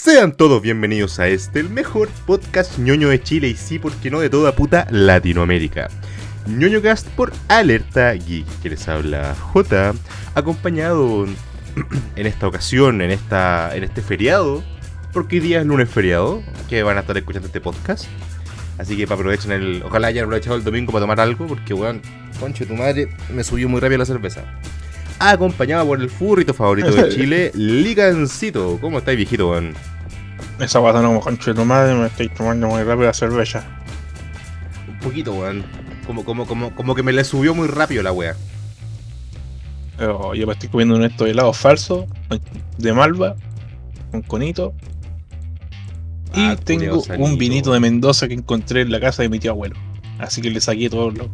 Sean todos bienvenidos a este, el mejor podcast ñoño de Chile y sí, porque no de toda puta Latinoamérica. ñoñocast por Alerta Geek, que les habla J, acompañado en esta ocasión, en, esta, en este feriado, porque hoy día es lunes feriado, que van a estar escuchando este podcast. Así que aprovechen el. Ojalá hayan aprovechado el domingo para tomar algo, porque weón, conche tu madre, me subió muy rápido la cerveza. Acompañado por el furrito favorito de Chile, Ligancito. ¿Cómo estáis, viejito, weón? Esa guata no como concho de tu madre, me estoy tomando muy rápido la cerveza. Un poquito, weón. Como, como, como, como que me le subió muy rápido la wea. Pero yo me estoy comiendo un esto de helado falso, de malva, con conito. Y Ah, tengo un vinito de Mendoza que encontré en la casa de mi tío abuelo. Así que le saqué todos los.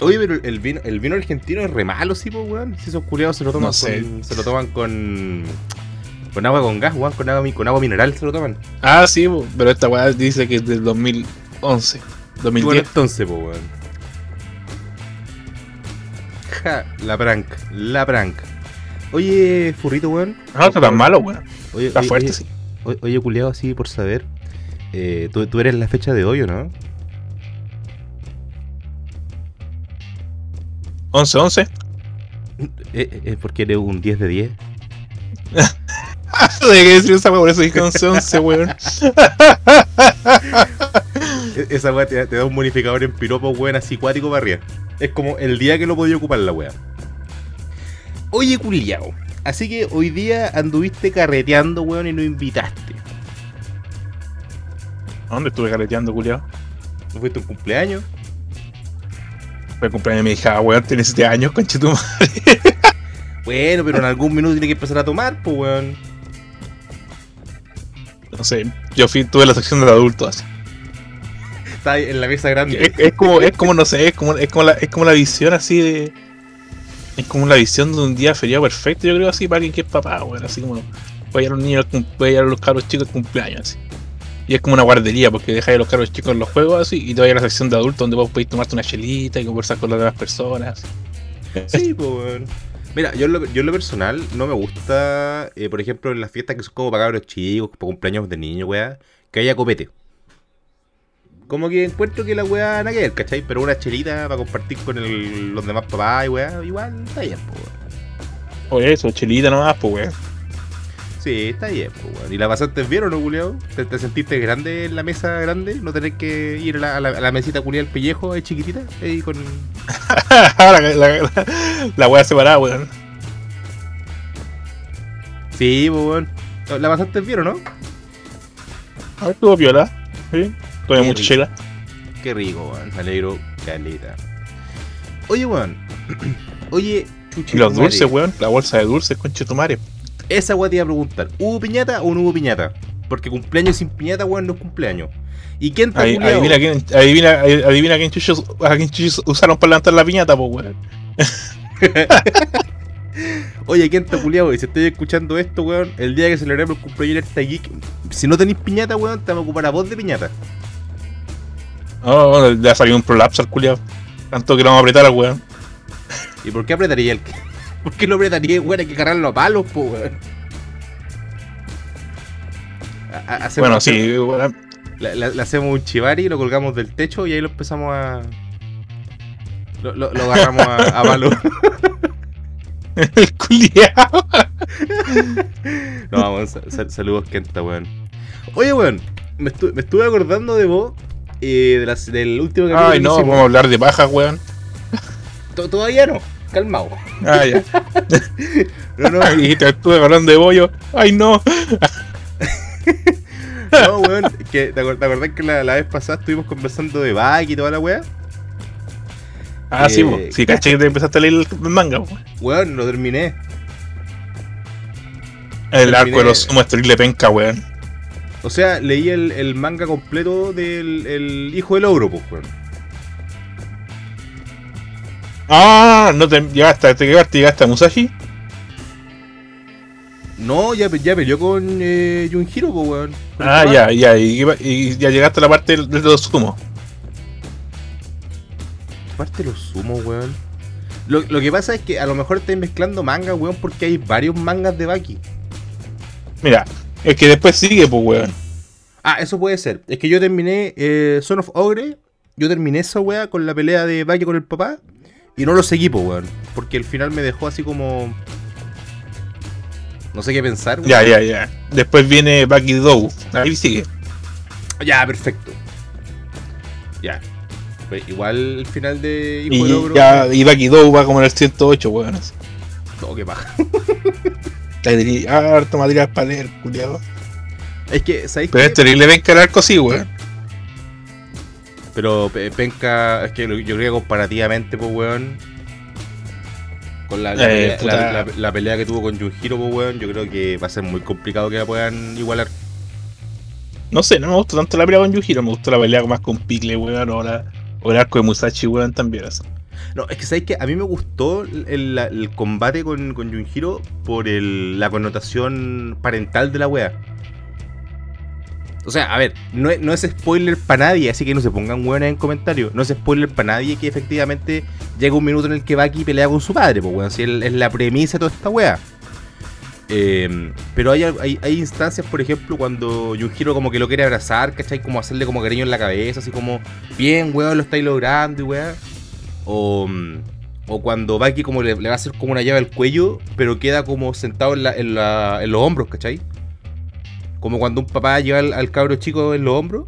Oye, pero el vino, el vino argentino es re malo, sí, pues, weón. Si esos culiados se lo toman No sé. con. Se lo toman con. Con agua con gas, weón, con agua, con agua mineral se lo toman. Ah, sí, po, pero esta weá dice que es del 2011. Y 2010. bueno, entonces, pues, weón. Ja, la prank, la prank. Oye, furrito, weón. Ah, no está tan malo, weón. Oye, Está oye, fuerte, oye, sí. Oye, oye, culiado, así por saber. Eh, ¿tú, tú eres la fecha de hoy, ¿o no? 11-11. Eh, eh, ¿Es porque eres un 10 de 10? de qué decir esa weá, por eso dije 11-11, weón. E- Esa weá te, te da un bonificador en piropo, weón, así cuático para arriba. Es como el día que lo podía ocupar la weá. Oye, culiao. Así que hoy día anduviste carreteando, weón, y no invitaste. ¿A dónde estuve carreteando, culiao? ¿No fuiste un cumpleaños? Fue cumpleaños de mi hija, weón, tiene 7 años, conchetum. Bueno, pero en algún minuto tiene que empezar a tomar, pues, weón. No sé, yo fui, tuve la sección del adulto así. Está en la mesa grande. Es, es como, es como, no sé, es como, es como la, es como la visión así de. Es como la visión de un día feriado perfecto, yo creo así, para alguien que es papá, weón. Así como, voy a llevar a los niños, voy a llevar a los cabros chicos al cumpleaños, así. Y es como una guardería, porque dejáis a los cabros chicos en los juegos así, y te vas a la sección de adultos donde vos podéis tomarte una chelita y conversar con las demás personas. Sí, pues, weón. Mira, yo en, lo, yo en lo personal no me gusta, eh, por ejemplo, en las fiestas que son como para cabros chicos, para cumpleaños de niños, weá, que haya copete. Como que encuentro que la weá nada que ver, ¿cachai? Pero una chelita para compartir con el- los demás papás y weá, igual está bien, pues, weón. Oye, eso, chelita nomás, pues, weón. Sí, está bien, pues, weón. ¿Y la pasaste bien o no, culiao? ¿Te, te sentiste grande en la mesa grande? ¿No tener que ir a la, a la, a la mesita culiao el pellejo, ahí chiquitita? Ahí con... la, la, la, weá separada, weón. Sí, pues, weón. ¿La pasaste bien o no? A ver, estuvo piola. Sí, tuve mucha chela. Qué rico, weón. Me alegro, caleta. Oye, weón. Oye, chuchi. Y los dulces, weón. La bolsa de dulces, conchetumare. Esa weón te iba a preguntar. ¿Hubo piñata o no hubo piñata? Porque cumpleaños sin piñata, weón, no es cumpleaños. ¿Y quién está culiao? Adivina quién, adivina, adivina quién chuchos, a quién chuchos usaron para levantar la piñata, pues weón. Oye, ¿quién está culiao? Y si estoy escuchando esto, weón, el día que celebremos el cumpleaños de esta geek, si no tenéis piñata, weón, te vamos a ocupar a vos de piñata. Oh, le ha salido un prolapso al culiao. Tanto que lo vamos a apretar al weón. ¿Y por qué apretaría el ¿Por qué lo apretaría, weón? Hay que cargarlo a palos, po, weón. Bueno, sí, weón. Le, le- le hacemos un chivari, lo colgamos del techo y ahí lo empezamos a. Lo, lo- lo agarramos a, a palo. El culiao. No, vamos, sa- sa- saludos, Kenta, weón. Oye, weón, me, estu- me estuve acordando de vos, eh, de las- del último capítulo Ay, que no, hicimos. vamos a hablar de paja, weón. To- Todavía no, calmado. Ah, ya. No, no, Ay, dijiste, estuve hablando de bollo. Ay, no. no, weón. Que, ¿te, te acordás que la, la vez pasada estuvimos conversando de Baki y toda la weá? Ah, sí, Eh, po. Sí, caché que te empezaste a leer el manga, weón. Weón, lo terminé. El Terminé- arco de los sumos terrible penca, weón. O sea, leí el, el manga completo del el hijo del ogro, pues, weón. Ah, no te llegaste, te llegaste, llegaste a Musashi. No, ya, ya peleó con eh, Junhiro, pues, weón. Ah, ya, ya, y, y ya llegaste a la parte de los sumos. Aparte los sumos, weón. Lo, lo que pasa es que a lo mejor estáis mezclando mangas, weón, porque hay varios mangas de Baki. Mira, Es que después sigue, pues, weón. Ah, eso puede ser. Es que yo terminé eh, Son of Ogre. Yo terminé esa weá con la pelea de Valle con el papá. Y no lo seguí, pues, weón. Porque el final me dejó así como. No sé qué pensar. weón. Ya, ya, ya. Después viene Bucky Doe. Ahí sigue. Ya, perfecto. Ya. Pues igual el final de Hijo Y, Ogro. ya, y Bucky Doe va como en el 108, weón. No, qué paja. Harto material para leer, culiado. Es que, ¿sabéis Pero es terrible ven que el arco sí, weón. Pero pe- penca, es que yo creo que comparativamente, pues, weón. Con la, la, Eh, pelea, puta. la- la- la pelea que tuvo con Junjiro, pues, weón, yo creo que va a ser muy complicado que la puedan igualar. No sé, no me gustó tanto la pelea con Yujiro, me gustó la pelea más con Picle, weón, o, la- o el arco de Musashi, weón, también. así. No, es que sabéis que a mí me gustó el, el combate con, con Junjiro por el- la connotación parental de la wea. O sea, a ver, no es, spoiler para nadie, así que no se pongan hueones en comentarios. No es spoiler para nadie que efectivamente llega un minuto en el que Baki pelea con su padre, pues weón, si es, la premisa de toda esta wea. Eh, pero hay, hay, hay instancias, por ejemplo, cuando Junjiro como que lo quiere abrazar, ¿cachai? Como hacerle como cariño en la cabeza, así como, bien, weón, lo estáis logrando y weón. O, mm, o cuando Baki como le, va a hacer como una llave al cuello, pero queda como sentado en, la- en en los hombros, ¿cachai? Como cuando un papá lleva al, al cabro chico en los hombros.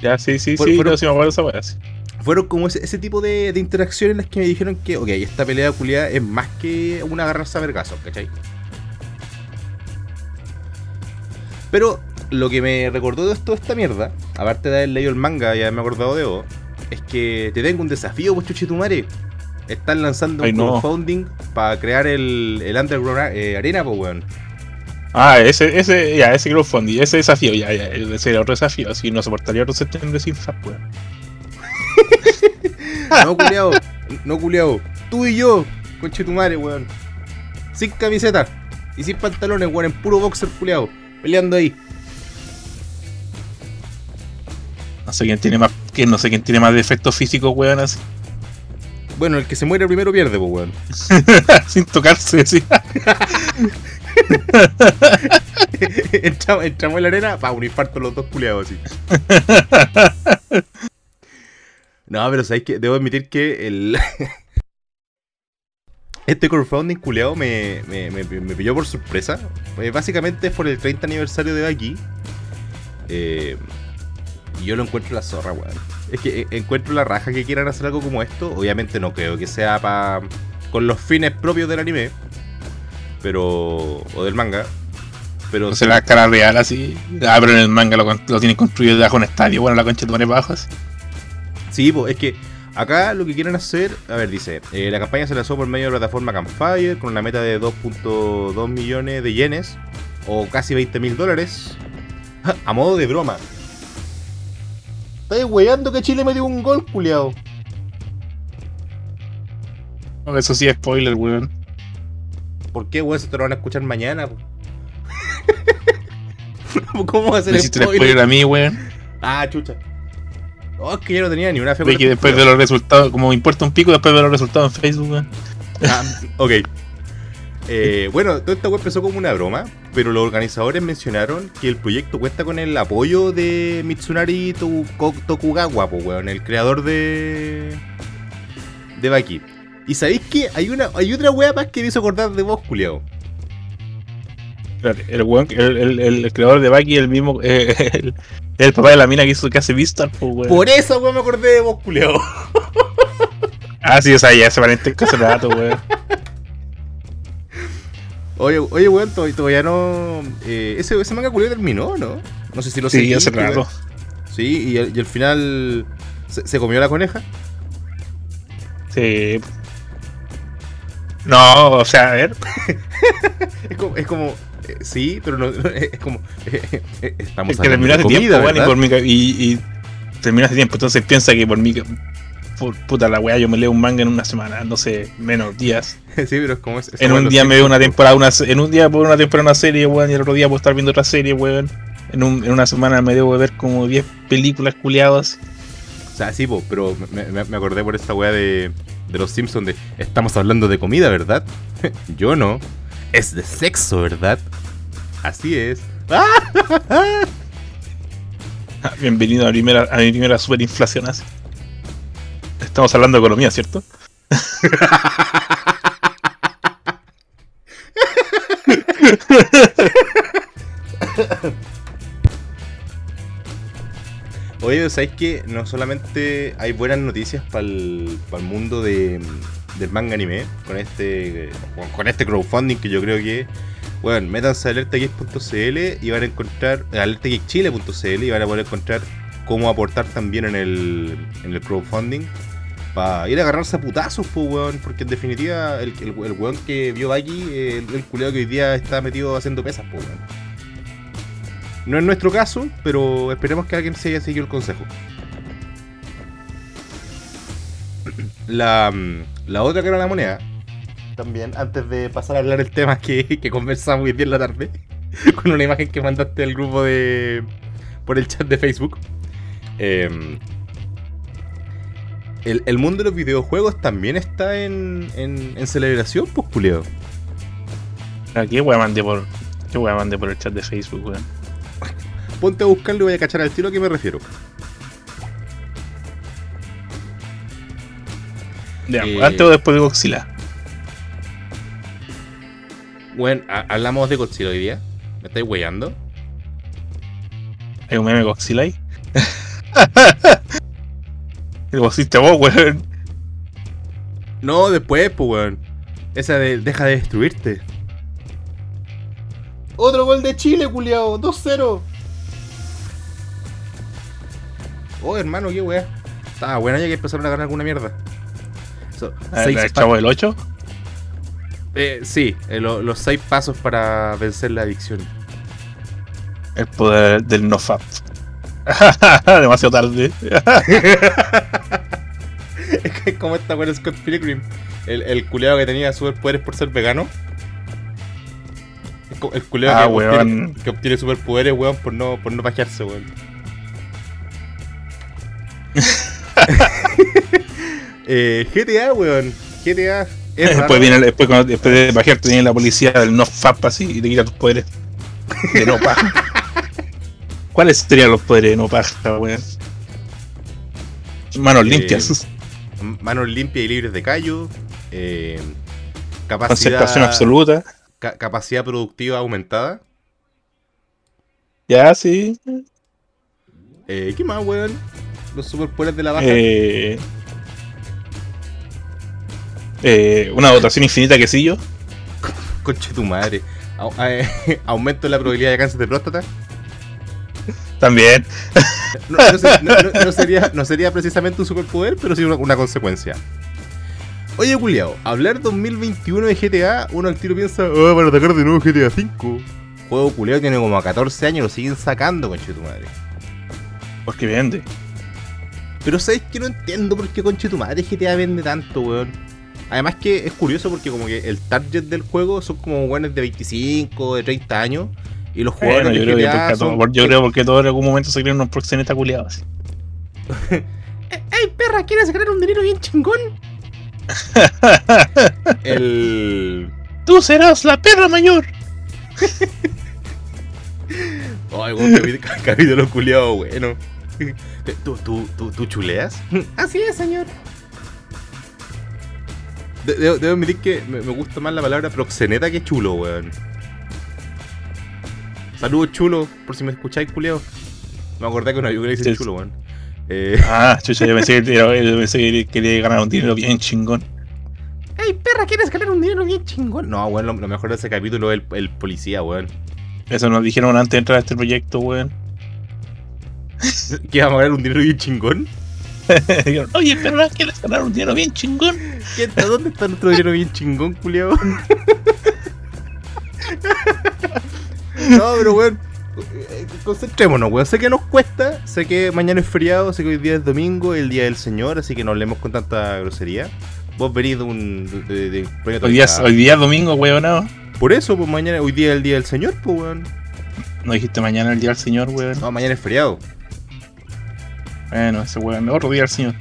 Ya, sí, sí, sí, fueron- no, sí me acuerdo de esa weá, sí. Fueron como ese, ese tipo de, de interacciones en las que me dijeron que, ok, esta pelea culiada es más que una agarrarse a vergazos, ¿cachai? Pero lo que me recordó de toda esta mierda, aparte de haber leído el manga y haberme acordado de vos, es que te tengo un desafío, pues chuchitumare. Están lanzando Ay, un no. crowdfunding para crear el, el Underground eh, Arena, pues weón. Ah, ese, ese, ya, ese crowdfunding, ese desafío, ya, ya, ese era otro desafío, así no soportaría otro septiembre sin FAP, weón. No, culiao, no, culiao. Tú y yo, conchetumare, weón. Sin camiseta y sin pantalones, weón, en puro boxer, culiao. Peleando ahí. No sé quién tiene más, que no sé quién tiene más defectos físicos, weón, así. Bueno, el que se muere primero pierde, pues, weón. sin tocarse, sí. entramos, entramos en la arena, pa, un infarto los dos culiados así. No, pero sabéis que debo admitir que el. Este crowdfunding culeado me, me, me, me pilló por sorpresa. Pues básicamente es por el 30 aniversario de Baki. Eh, y yo lo encuentro la zorra, weón. Es que eh, encuentro la raja que quieran hacer algo como esto. Obviamente no creo que sea pa, con los fines propios del anime. Pero. o del manga. Pero No se la cara real así. Ah, pero en el manga lo, tienen construido debajo de un estadio, bueno, la concha de así. Sí, pues es que acá lo que quieren hacer, a ver, dice, eh, la campaña se lanzó por medio de la plataforma Campfire con una meta de 2.2 millones de yenes o casi 20 mil dólares a modo de broma. ¿Estás weyando que Chile metió un gol, culiao? No, Eso sí es spoiler, weón. ¿Por qué, weón? Se te lo van a escuchar mañana. ¿Cómo va a ser el spoiler? spoiler a mí, weón. Ah, chucha. No, es que yo no tenía ni una fe que después de los resultados, como me importa un pico, después de los resultados en Facebook, weón. Ah, ok. Eh, bueno, toda esta web empezó como una broma, pero los organizadores mencionaron que el proyecto cuenta con el apoyo de Mitsunari Toku- Tokugawa, po, weón, el creador de. de Baki. Y sabéis que hay una hay otra wea más que me hizo acordar de vos, culiao. Espérate, El, weón, el, el, el creador de Baki, el mismo, eh, el, papá de la mina que hizo que hace Vistar, pues, weón. Por esa wea me acordé de vos, culiao. Ah, sí, o sea, ya ese parentesco hace rato, weón. Oye, oye, weón, to- todavía no. eh, ese, ese manga culiao terminó, ¿no? No sé si lo Sí, seguiste, hace weón. rato. Sí, y al, y al final. ¿se, se comió la coneja? Sí. No, o sea, a ver. Es como, es como eh, sí, pero no, no, es como eh, eh, estamos Es que de comida, tiempo, weón, y, ¿verdad? por mi, y, y terminó hace tiempo. Entonces piensa que por mi. Por, puta la weá, yo me leo un manga en una semana, no sé, menos días. sí, pero es como es- En un día me veo una temporada, una, en un día puedo ver una temporada una serie, weón, y el otro día puedo estar viendo otra serie, weón. En, un, en una semana me debo ver como 10 películas culiadas. O sea, sí, po, pero me, me- me acordé por esta weá de, de los Simpsons de estamos hablando de comida, ¿verdad? Yo no. Es de sexo, ¿verdad? Así es. Bienvenido a mi primera, a mi primera superinflación así. Estamos hablando de economía, ¿cierto? Oye, ¿sabes que no solamente hay buenas noticias para el, mundo de, del manga anime con este con este crowdfunding que yo creo que bueno, métanse a alertageek.cl y van a encontrar alertageekchile.cl y van a poder encontrar cómo aportar también en el, en el crowdfunding para ir a agarrarse a putazos, pues, weón, porque en definitiva el, el, weón que vio aquí, el, el culiado que hoy día está metido haciendo pesas, pues, weón. No es nuestro caso, pero esperemos que alguien se haya seguido el consejo. La, la otra cara de la moneda, también, antes de pasar a hablar el tema que, que conversamos hoy día en la tarde, con una imagen que mandaste al grupo de. por el chat de Facebook. Em, el, mundo de los videojuegos también está en, en, celebración, pues, culeo. Aquí voy a mandar por. ¿Qué voy a mandar por el chat de Facebook, weón? Ponte a buscarlo y voy a cachar al tiro a qué me refiero. Eh, ¿Antes o después de Godzilla? Bueno, hablamos de Godzilla hoy día. ¿Me estáis weyando? ¿Hay un meme Godzilla ahí? ¿Lo pusiste vos, weón? No, después, pues, weón. Esa de deja de destruirte. Otro gol de Chile, culiao. 2-0. Oh, hermano, qué weá. Estaba buena ya que empezaron a ganar alguna mierda. ¿El chavo del 8? Eh, sí, eh, los seis pasos para vencer la adicción. El poder del no fap. Demasiado tarde. es que como esta weá Scott Pilgrim. El, el culeado que tenía superpoderes por ser vegano. El culeado ah, que, obtiene, que, obtiene, superpoderes, weón, por no, por no pajearse, weón. eh, GTA, weón. GTA. después, viene, después, cuando, después de bajarte viene la policía del no FAP así y te quita tus poderes de no paja. ¿Cuáles serían los poderes de no paja, weón? Manos eh, limpias. Manos limpias y libres de callo. Eh, capacidad, Concentración absoluta. capacidad productiva aumentada. Ya, sí. Eh, ¿Qué más, weón? Los superpoderes de la baja. Eh, eh, una dotación infinita de quesillo. Conche tu madre. Eh, aumento la probabilidad de cáncer de próstata. También. No, sería, no sería precisamente un superpoder, pero sí una, consecuencia. Oye, Juliao, hablar 2021 de GTA, uno al tiro piensa, oh, para atacar de nuevo GTA 5. Juego culiao tiene como 14 años, lo siguen sacando, conche tu madre. Porque vende. Pero sabes que no entiendo por qué conche tu madre GTA vende tanto, weón. Además que es curioso porque como que el target del juego son como weones de 25, de 30 años. Y los jugadores yo, creo GTA son... yo creo porque todos en algún momento se creen unos proxenetas culiados. ¡Ey, perra! ¿Quieres ganar un dinero bien chingón? el... ¡Tú serás la perra mayor! Ay, weón, capítulo culiado bueno. ¿Tú, tú, tú, tú chuleas? Así es, señor. debo, admitir que me, gusta más la palabra proxeneta que chulo, weón. Saludos, chulo, por si me escucháis, culiao. Me acordé que una yo le dice chulo, weón. Eh... Ah, chucha, yo pensé, que, yo pensé que quería ganar un dinero bien chingón. ¡Ey, perra, quieres ganar un dinero bien chingón! No, weón, lo, mejor de ese capítulo es el, el policía, weón. Eso nos dijeron antes de entrar a este proyecto, weón. ¿Que vamos a ganar un dinero bien chingón? Oye, pero ¿quieres ganar un dinero bien chingón? ¿Dónde está nuestro dinero bien chingón, culiao? no, pero weón. Eh, concentrémonos, weón. Sé que nos cuesta, sé que mañana es feriado, sé que hoy día es domingo, el día del Señor, así que no hablemos con tanta grosería. Vos venís de un. De, hoy, día, hoy día es domingo, weón, no. Por eso, pues mañana, hoy día es el día del Señor, pues weón. No dijiste mañana el día del Señor, weón. No, mañana es feriado. Bueno, ese weón, otro día al señor.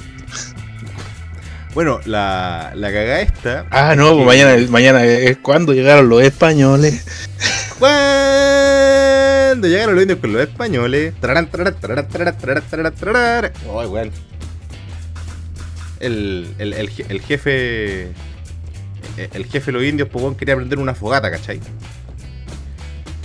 Bueno, la, la cagada esta. Ah, no, pues mañana, mañana es cuando llegaron los españoles. Cuando llegaron los indios con los españoles. tararán, tararán, weón. El, el, el, je- el jefe. El, jefe de los indios, pues, quería prender una fogata, ¿cachai?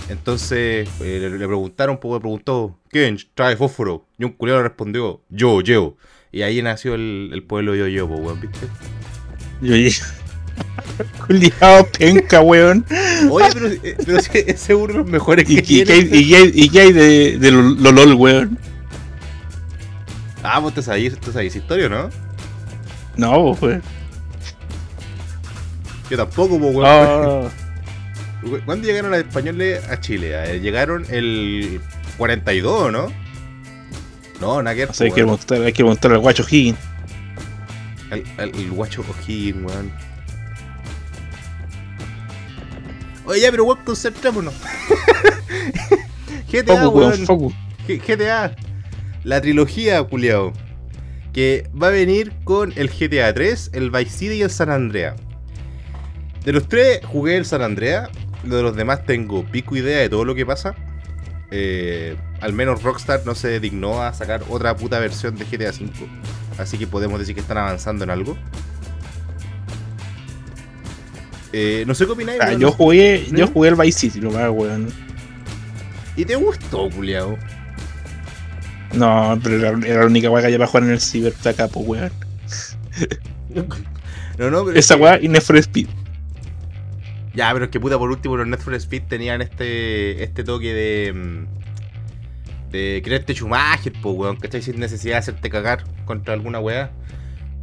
Entonces eh, le, preguntaron, pues, weón, preguntó: ¿Quién trae fósforo? Y un culiado le respondió: Yo, yo. Y ahí nació el, el pueblo yo, yo, pues, weón, ¿viste? Yo dije. Culiao penca, weón. Oye, pero, eh, pero si ese es de los mejores ¿Y, que y, qué hay- tiene. y, qué hay- y qué hay de, de lo, lo LOL, weón? Ah, vos te sabías, te sabías historia, ¿no? No, weón. Yo tampoco, pues, weón. Ah, ¿Cuándo llegaron los españoles a Chile? Eh, Llegaron el 42, ¿no? No, nada que o sea, hay que montar, hay que montar al guacho Higgins. el, el- el guacho O'Higgins, weón. Oye, ya, pero weón, concentrémonos. GTA, Focus, weón, focus. GTA. La trilogía, culiao. Que va a venir con el GTA 3, el Vice City y el San Andrea. De los tres jugué el San Andrea. De los demás tengo pico idea de todo lo que pasa. Eh, al menos Rockstar no se dignó a sacar otra puta versión de GTA 5. Así que podemos decir que están avanzando en algo. Eh, no sé qué opináis. Ah, yo jugué, yo ¿Mm? jugué el Vice City, lo más, weón. ¿Y te gustó, culiao? No, pero era, era la única weá que había para jugar en el Cyber acá, pues, weón. No, no, pero. Esa weá y Need for Speed. Ya, pero es que puta, por último, los Net for Speed tenían este este toque de. mm, de creerte Schumacher, po, weón, ¿cachai? Sin necesidad de hacerte cagar contra alguna weá.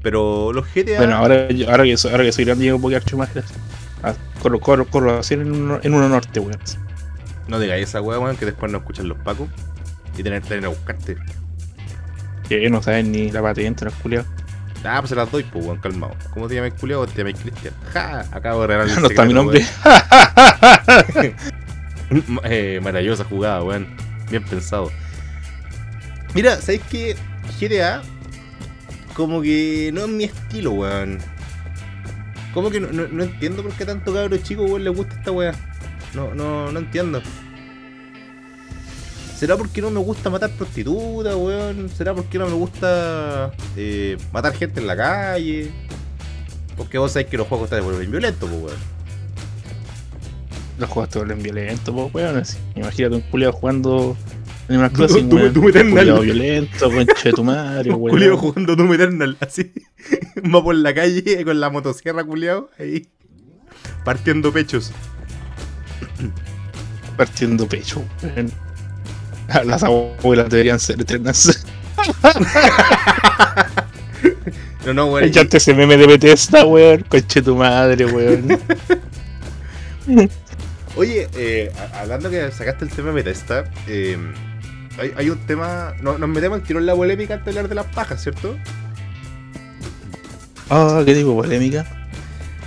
Pero los GTA. Bueno, ahora, yo- ahra que, soy- ahora que soy grande, llego un poquito más. Ah, corro, corro, corro, así en uno, en uno norte, weón. No digáis esa weá, weón, que después no escuchan los pacos. Y tener que ir a buscarte. Que no saben ni la patente, los culiados. Ah, pues se las doy, pues, weón, calmado. ¿Cómo te llamas, culiao? Te llamas Cristian. Ja, acabo de regalarle el No está mi nombre. eh, maravillosa jugada, weón. Bien pensado. Mira, ¿sabes qué? GTA, como que no es mi estilo, weón. Como que no, no- no entiendo por qué tanto cabro chico, weón, le gusta esta weá. No, no, no entiendo. ¿Será porque no me gusta matar prostitutas, weón? ¿Será porque no me gusta eh, matar gente en la calle? Porque vos sabés que los juegos están vuelven violentos, pues, weón. Los juegos te vuelven violentos, pues, weón. así. Imagínate un culiado jugando Animal Crossing, Doom- weón. Eternal. Culiado violento, conche de tu madre, weón. jugando Doom Eternal, así. Va por la calle con la motosierra, culiao, ahí. Partiendo pechos. Partiendo pecho, weón. Las abuelas deberían ser eternas. No, no, weón. Echarte ese meme de Bethesda, weón. Conche tu madre, weón. Oye, eh, hablando que sacaste el tema de Bethesda, eh, hay, hay un tema. No, nos metemos al tiro en la polémica antes de hablar de las pajas, ¿cierto? Ah, qué tipo polémica.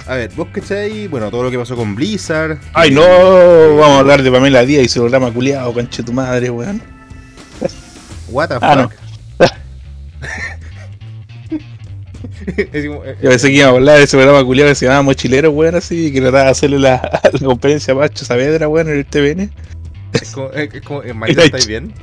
A ver, vos cachai, bueno, todo lo que pasó con Blizzard. Ay, no, vamos a hablar de Pamela Díaz y su programa culiado, conche de tu madre, weón. What the Ah, no. fuck. Como, eh, Yo pensé que iba a hablar de ese programa culiado que se llamaba Mochilero, weón, así, que trataba de hacerle la, la conferencia a Pacho Saavedra, weón, en el TVN. es como, es como eh, ¿estáis bien?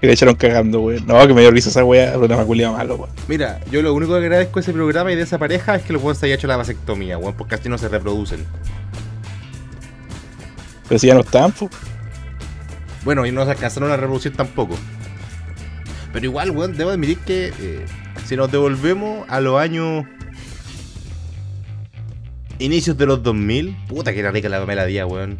Y le echaron cagando, weón. No, que me dio risa esa weá, programa culiado malo, weón. Mira, yo lo único que agradezco de ese programa y de esa pareja es que los weones se hayan hecho la vasectomía, weón, porque así no se reproducen. Pero si ya no están, pues. Bueno, y no se alcanzaron a reproducir tampoco. Pero igual, weón, debo admitir que eh, si nos devolvemos a los años. Inicios de los 2000, puta que era rica la Pamela Díaz, weón.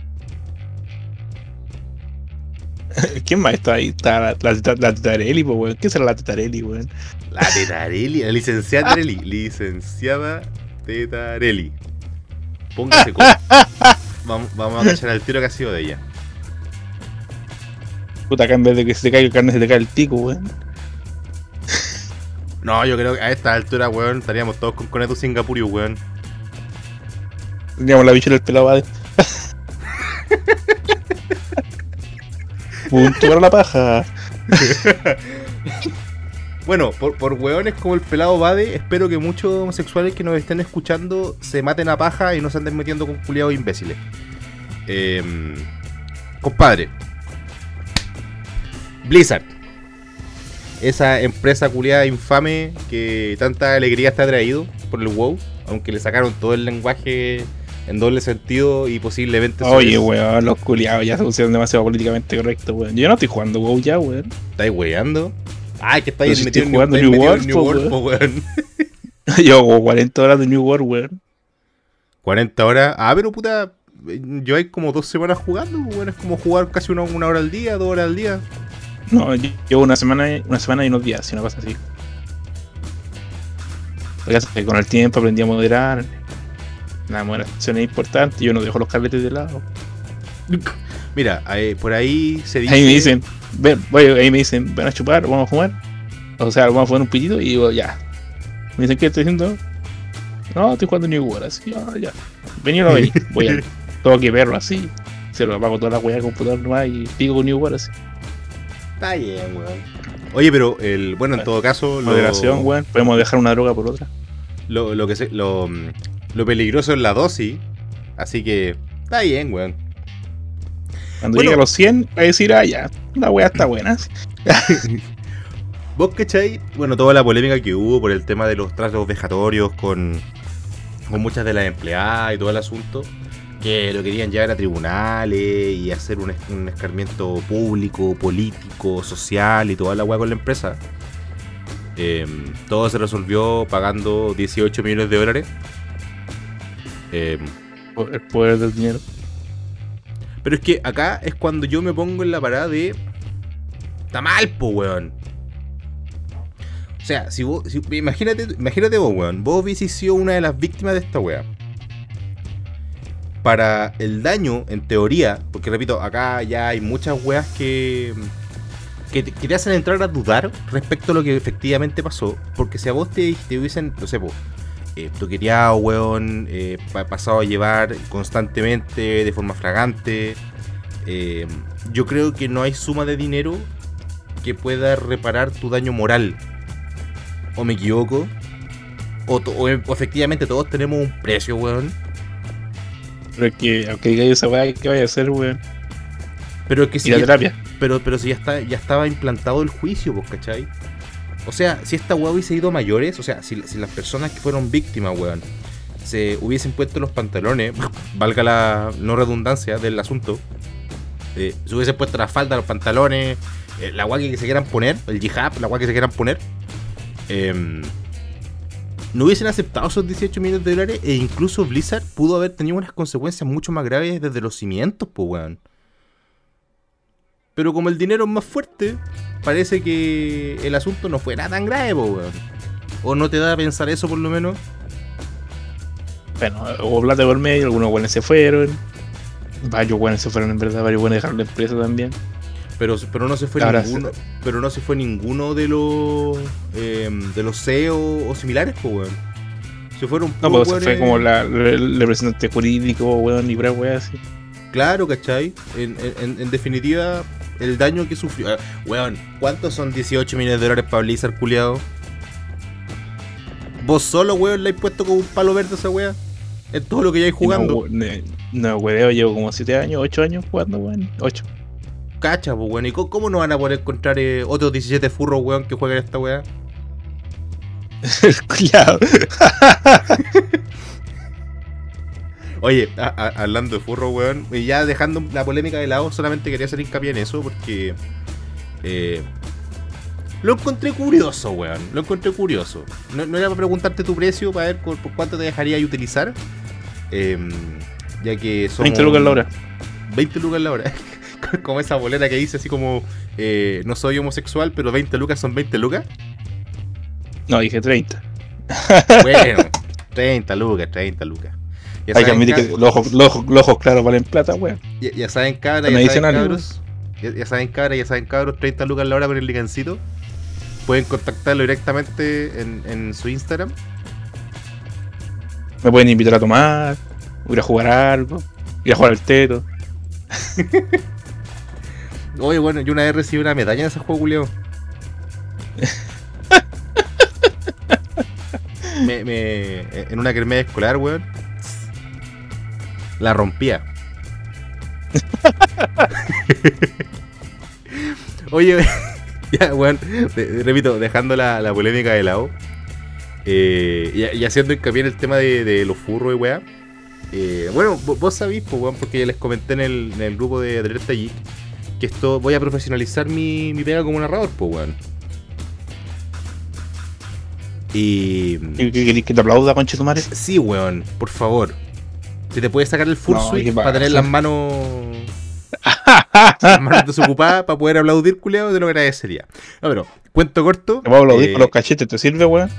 ¿Quién más está ahí? Está la, la, la, pues, weón. ¿Qué será la Tetarelli, weón? La Tetarelli, la licenciada Tetarelli. Licenciada Tetarelli. Póngase con. Vamos, vamos a cachar al tiro que ha sido de ella. Puta, acá en vez de que se te caiga el carne, se te cae el tico, weón. No, yo creo que a esta altura, weón, estaríamos todos con Coneto Singapurio, weón. Teníamos la bichera del pelado Bade. Punto para la paja. Bueno, por, por como el pelado Bade, espero que muchos homosexuales que nos estén escuchando se maten a paja y no se anden metiendo con culiados imbéciles. Em, compadre. Blizzard. Esa empresa culiada infame que tanta alegría está traído por el WoW. Aunque le sacaron todo el lenguaje en doble sentido y posiblemente... Oye, weón, los culiados ya se pusieron demasiado políticamente correctos, weón. Yo no estoy jugando WoW ya, weón. ¿Estáis weando? Ay, que estáis si metido estoy jugando New World, New World, weón. Yo hago 40 horas de New World, weón. 40 horas. Ah, pero puta. Yo hay como dos semanas jugando, weón. Es como jugar casi una, una hora al día, dos horas al día. No, yo- llevo una semana, una semana y unos días, una cosa así. Lo que pasa es que con el tiempo aprendí a moderar. La moderación es importante, yo no dejo los carretes de lado. Mira, ahí- por ahí se dice. Ahí me dicen, ven, voy, ahí me dicen, ven a chupar, vamos a fumar. O sea, vamos a fumar un pitito y digo, ya. Me dicen, ¿qué estoy haciendo? No, estoy jugando New World, así, ya, ya. Vení o no vení, voy a. Tengo que verlo así. Se lo apago toda la weá del computador nomás y pico con New World así. Está bien, weón. Oye, pero el, bueno, en todo caso, lo, Moderación, weón. Podemos dejar una droga por otra. lo, lo que se- lo, lo peligroso es la dosis. Así que está bien, weón. Cuando Bueno. llegue a los 100, va a decir, ah, ya, la weá está buena. ¿Vos cachai? Bueno, toda la polémica que hubo por el tema de los tratos vejatorios con, con muchas de las empleadas y todo el asunto, que lo querían llevar a tribunales y hacer un, es- un escarmiento público, político, social y toda la weá con la empresa. Em, todo se resolvió pagando 18 millones de dólares. Em, El poder del dinero. pero es que acá es cuando yo me pongo en la parada de. Está mal, po, weón. O sea, si vos. si- imagínate, imagínate vos, weón. Vos hubieses sido una de las víctimas de esta weá. Para el daño, en teoría, porque repito, acá ya hay muchas weas que. Que te, que te hacen entrar a dudar respecto a lo que efectivamente pasó. Porque si a vos te, te hubiesen, no sé, po, eh, toqueteado, weón, eh, pa- pasado a llevar constantemente, de forma fragante. eh, yo creo que no hay suma de dinero que pueda reparar tu daño moral. ¿O me equivoco? O, e- o efectivamente todos tenemos un precio, weón. Pero es que, aunque diga esa weá, ¿qué vaya a hacer, weón? Pero es que si Ir a ya, terapia. pero, pero si ya está, ya estaba implantado el juicio, pues, ¿cachai? O sea, si esta weá hubiese ido mayores, o sea, si, las personas que fueron víctimas, weón, se hubiesen puesto los pantalones, valga la no redundancia del asunto, eh, se hubiesen puesto la falda, los pantalones, eh, la weá que se quieran poner, el jihad, la weá que se quieran poner, em, no hubiesen aceptado esos 18 millones de dólares e incluso Blizzard pudo haber tenido unas consecuencias mucho más graves desde los cimientos, pues, weón. Pero como el dinero es más fuerte, parece que el asunto no fue nada tan grave, po, weón. O no te da a pensar eso por lo menos. Bueno, hubo plata por medio, algunos buenos se fueron. Varios buenos se fueron, en verdad, varios buenos dejaron la empresa también. Pero, pero no se fue Ahora ninguno. Pero no se fue ninguno de los em, de los CEO o similares, pues weón. Se fueron No, pues se fue como la, el representante jurídico, weón, y weá así. Claro, ¿cachai? En, en- en definitiva, el daño que sufrió. ah, weón, ¿cuántos son 18 millones de dólares para Blizzard, culiado? Vos solo, weón, le has puesto como un palo verde a esa weá. En todo lo que ya hay jugando. No, no, weón, llevo como 7 años, 8 años jugando, weón. 8. Cacha, pues, weón. ¿Y cómo, cómo no van a poder encontrar eh, otros 17 furros, weón, que jueguen esta weá? Cuidado. Oye, a- a- hablando de furros, weón, y ya dejando la polémica de lado, solamente quería hacer hincapié en eso porque. eh, lo encontré curioso, weón. Lo encontré curioso. No, no era para preguntarte tu precio, para ver por, por cuánto te dejaría utilizar. em, ya que son. 20 lucas la hora. 20 lucas la hora. como esa bolera que dice así como. eh, no soy homosexual, pero 20 lucas son 20 lucas. No, dije 30. Bueno, 30 lucas, 30 lucas. Ya Hay que admitir que los ojos, los, ojos, los ojos claros valen plata, weón. Ya, ya saben, cabras, Son ya saben, cabros. Ya, ya saben, cabras, ya saben, cabros. 30 lucas la hora con el ligancito. Pueden contactarlo directamente en, en su Instagram. Me pueden invitar a tomar, ir a jugar algo, ir a jugar al teto. Oye, bueno, yo una vez recibí una medalla en ese juego, Julio. me, me- en una kermés escolar, weón. La rompía. Oye, ya, weón, repito, dejando la, la polémica de lado eh, y, y haciendo hincapié en el tema de, de los furros y weá. eh, bueno, vo- vos sabís, pues, weón, porque ya les comenté en el, en el grupo de Alerta Geek que esto voy a profesionalizar mi, mi pega como narrador, pues, weón. Y. ¿Qué qué querés que te aplauda, conche tu madre? Sí, weón, por favor. Si te puedes sacar el full No, suite ¿qué para tener las manos. las manos desocupadas para poder aplaudir, culiado, te lo agradecería. No, pero, cuento corto. Te puedo aplaudir eh, con los cachetes, ¿te sirve, weón?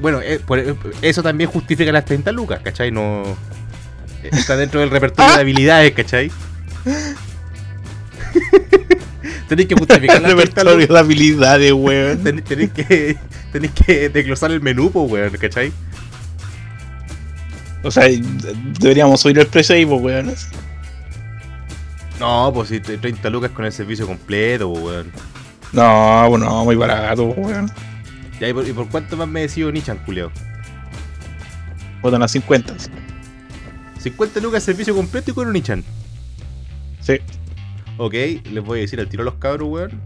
Bueno, eh, por- eh, eso también justifica las 30 lucas, ¿cachai? No. Está dentro del repertorio de habilidades, ¿cachai? Tenéis que justificar las 30 Repertorio de habilidades, weón. Ten- Tenéis que, tenéis que desglosar el menú, pues, weón, ¿cachai? O sea, deberíamos subir el precio ahí, pues, weón. No, pues si te- 30 lucas con el servicio completo, pues, weón. No, pues no, muy barato, weón. Ya, ¿y por, y por cuánto más me decido Nichan, culeo? Botan a 50. 50 lucas servicio completo y con un Nichan. Sí. Ok, les voy a decir al tiro a los cabros, weón.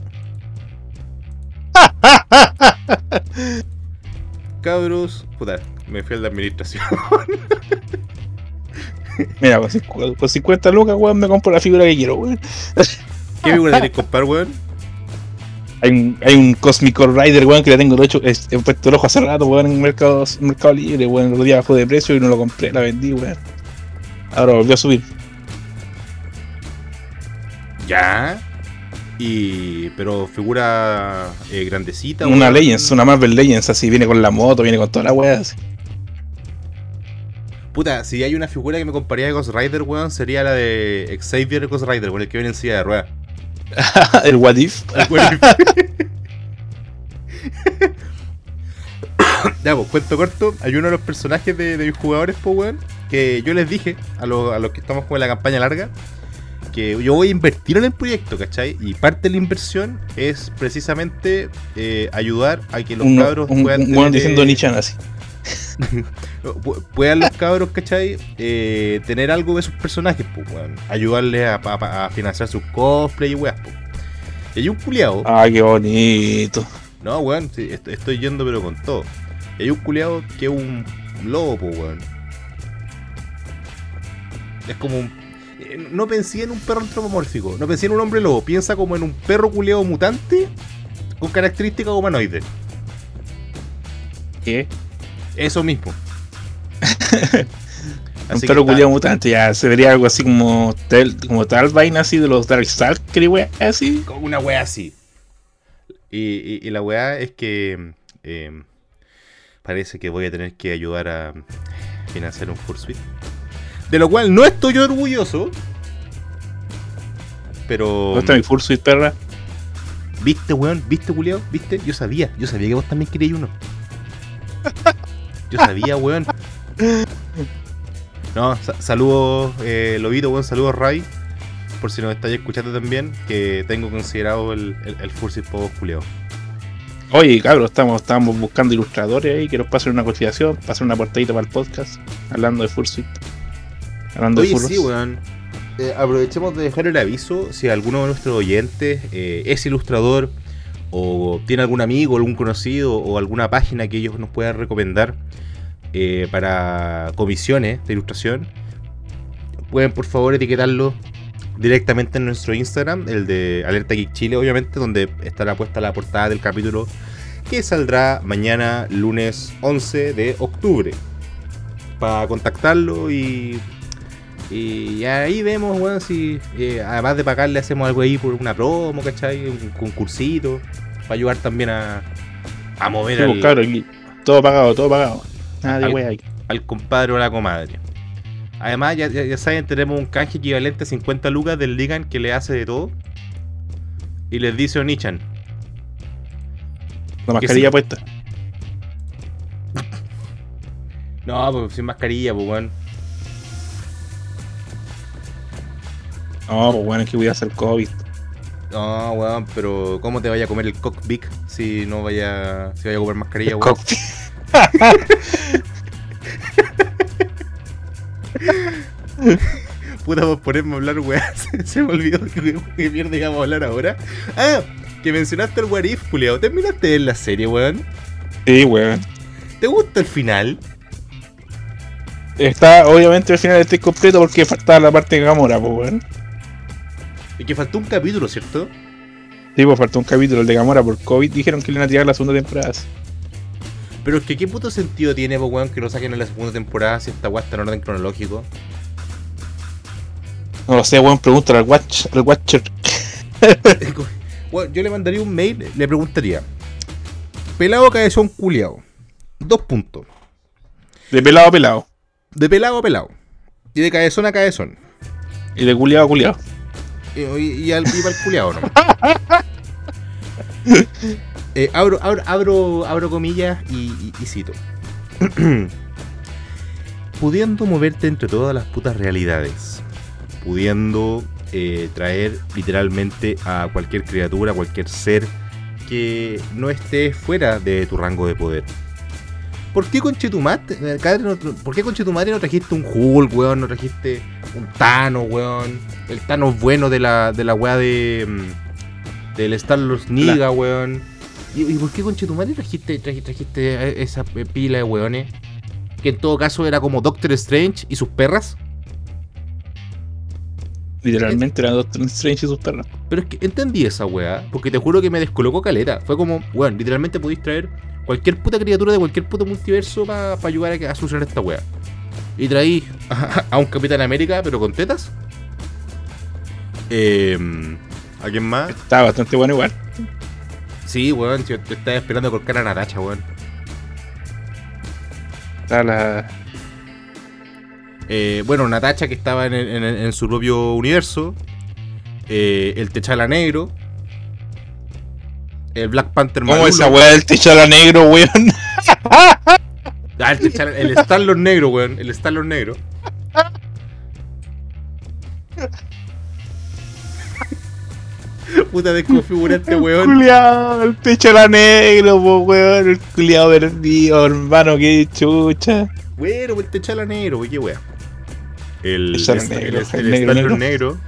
cabros, puta, me fui al de administración. Mira, con 50 lucas, weón, me compro la figura que quiero, weón. ¿Qué figura tenés que comprar, weón? Hay un, hay un Cosmic Rider, weón, que le tengo el ocho, es- he puesto el ojo hace rato, weón, en Mercado, en mercado Libre, weón. El otro día bajó de precio y no lo compré, la vendí, weón. Ahora volvió a subir. Ya. Y. Pero figura eh, grandecita, Una weón. Legends, una Marvel Legends, así, viene con la moto, viene con toda la weá, así. Puta, si hay una figura que me compraría de Ghost Rider, weón, sería la de Xavier Ghost Rider, con el que viene en silla de ruedas. el What If. ya, pues, cuento corto. Hay uno de los personajes de, de mis jugadores, pues, weón, que yo les dije a, los- a los que estamos con la campaña larga que yo voy a invertir en el proyecto, ¿cachai? Y parte de la inversión es precisamente eh, ayudar a que los Un, cabros un, puedan un weón tener, diciendo eh, Nichan así. pu- puedan los cabros, ¿cachai? Eh, tener algo de sus personajes, pues, weón. Ayudarles a, a- a financiar sus cosplay y weas, pues. Y hay un culiao. Ah, qué bonito. No, weón, sí, estoy yendo pero con todo. Y hay un culiao que es un lobo, po, weón. Es como un... eh, No pensé en un perro antropomórfico, no pensé en un hombre lobo, piensa como en un perro culeado mutante con características humanoides. ¿Qué? Eso mismo. Un perro culiado mutante, ya se vería algo así como tal, como tal vaina así de los Darkstalker y weá, así. como Una wea así. Y, y- y la wea es que eh, parece que voy a tener que ayudar a financiar un Fursuit. De lo cual no estoy orgulloso. Pero. ¿Dónde está mi Fursuit, perra? ¿Viste, weón? ¿Viste, culiao? ¿Viste? Yo sabía. Yo sabía que vos también querías uno. Yo sabía, weón. No, sa- saludos, eh, Lobito, weón. Saludos, Ray. Por si nos estáis escuchando también, que tengo considerado el, el, el vos, culiao. Oye, cabros, estamos, estamos buscando ilustradores ahí que nos pasen una cotización, pasen una portadita para el podcast, hablando de Fursuit. Hablando de furros. sí, weón. Eh, aprovechemos de dejar el aviso si alguno de nuestros oyentes eh, es ilustrador o tiene algún amigo, algún conocido o alguna página que ellos nos puedan recomendar eh, para comisiones de ilustración, pueden por favor etiquetarlo directamente en nuestro Instagram, el de Alerta Geek Chile, obviamente, donde estará puesta la portada del capítulo que saldrá mañana, lunes 11 de octubre. Para contactarlo y y ahí vemos, weón, si eh, además de pagarle hacemos algo ahí por una promo, ¿cachai? Un concursito. Para ayudar también a, a mover Sí, pues, al, aquí, todo pagado, todo pagado. Nada de Al- al compadre o la comadre. Además, ya, ya- ya saben, tenemos un canje equivalente a 50 lucas del Ligan que le hace de todo. Y les dice Onichan. La mascarilla sí. puesta. No, pues sin mascarilla, pues weón. No, pues bueno, es que voy a hacer COVID. No, weón, pero ¿cómo te vaya a comer el cockpit si no vaya, si vaya a comer mascarilla, weón? COVID. Puta, por ponerme a hablar, weá. Se, me olvidó que, que mierda íbamos a hablar ahora. Ah, que mencionaste el What If, culiao. ¿Terminaste en la serie, weón? Sí, weón. ¿Te gusta el final? Está, obviamente, al final está incompleto porque faltaba la parte de Gamora, pues, weón. Y que faltó un capítulo, ¿cierto? Sí, pues faltó un capítulo, el de Gamora por COVID. Dijeron que le iban a tirar la segunda temporada. Pero es que qué puto sentido tiene, po, weón, que lo saquen en la segunda temporada si esta weá está en orden cronológico. No lo sé, weón, pregúntale al, watch, al Watcher. Yo le mandaría un mail, le preguntaría. Pelado cabezón culiao. Dos puntos. De pelado a pelado. De pelado a pelado. Y de cabezón a cabezón. Y de culiado a culiado. Y, y, al viva el culiao, ¿no? Eh, abro, abro, abro, abro comillas y, y- y cito. Pudiendo moverte entre todas las putas realidades. Pudiendo eh, traer literalmente a cualquier criatura, a cualquier ser que no esté fuera de tu rango de poder. ¿Por qué Conchetumat? eh, Cadre, no- ¿Por qué Conchetumare no trajiste un Hulk, weón? No trajiste un Thanos, weón. El Thanos bueno de la, de la weá de. mm, Del Star Wars Niga, weón. ¿Y, y por qué Conchetumare trajiste, traji- trajiste, a esa pila de weones? Que en todo caso era como Doctor Strange y sus perras. Literalmente eran Doctor Strange y sus perros. Pero es que entendí esa weá, porque te juro que me descolocó caleta. Fue como, weón, literalmente podéis traer cualquier puta criatura de cualquier puto multiverso para ayudar a, a solucionar esta weá. Y traí a, a un Capitán América, pero con tetas. Eh, ¿A quién más? Estaba bastante bueno igual. Sí, weón, yo te estaba esperando con cara a Natacha, weón. Estaba la. Eh, bueno, Natacha que estaba en, el- en en su propio universo. Eh, el Techala negro. El Black Panther ¿Cómo malulo. esa weá del techala negro, weón? Ah, el, el Star-Lord negro, weón. El Star-Lord negro. Puta desconfiguraste, weón. Culiao, el techala negro, po, weón. El culiao perdido, hermano, qué chucha. Bueno, pues el Techala negro, wey, qué wea. El, Techala el, negro, el, el el negro, negro. negro.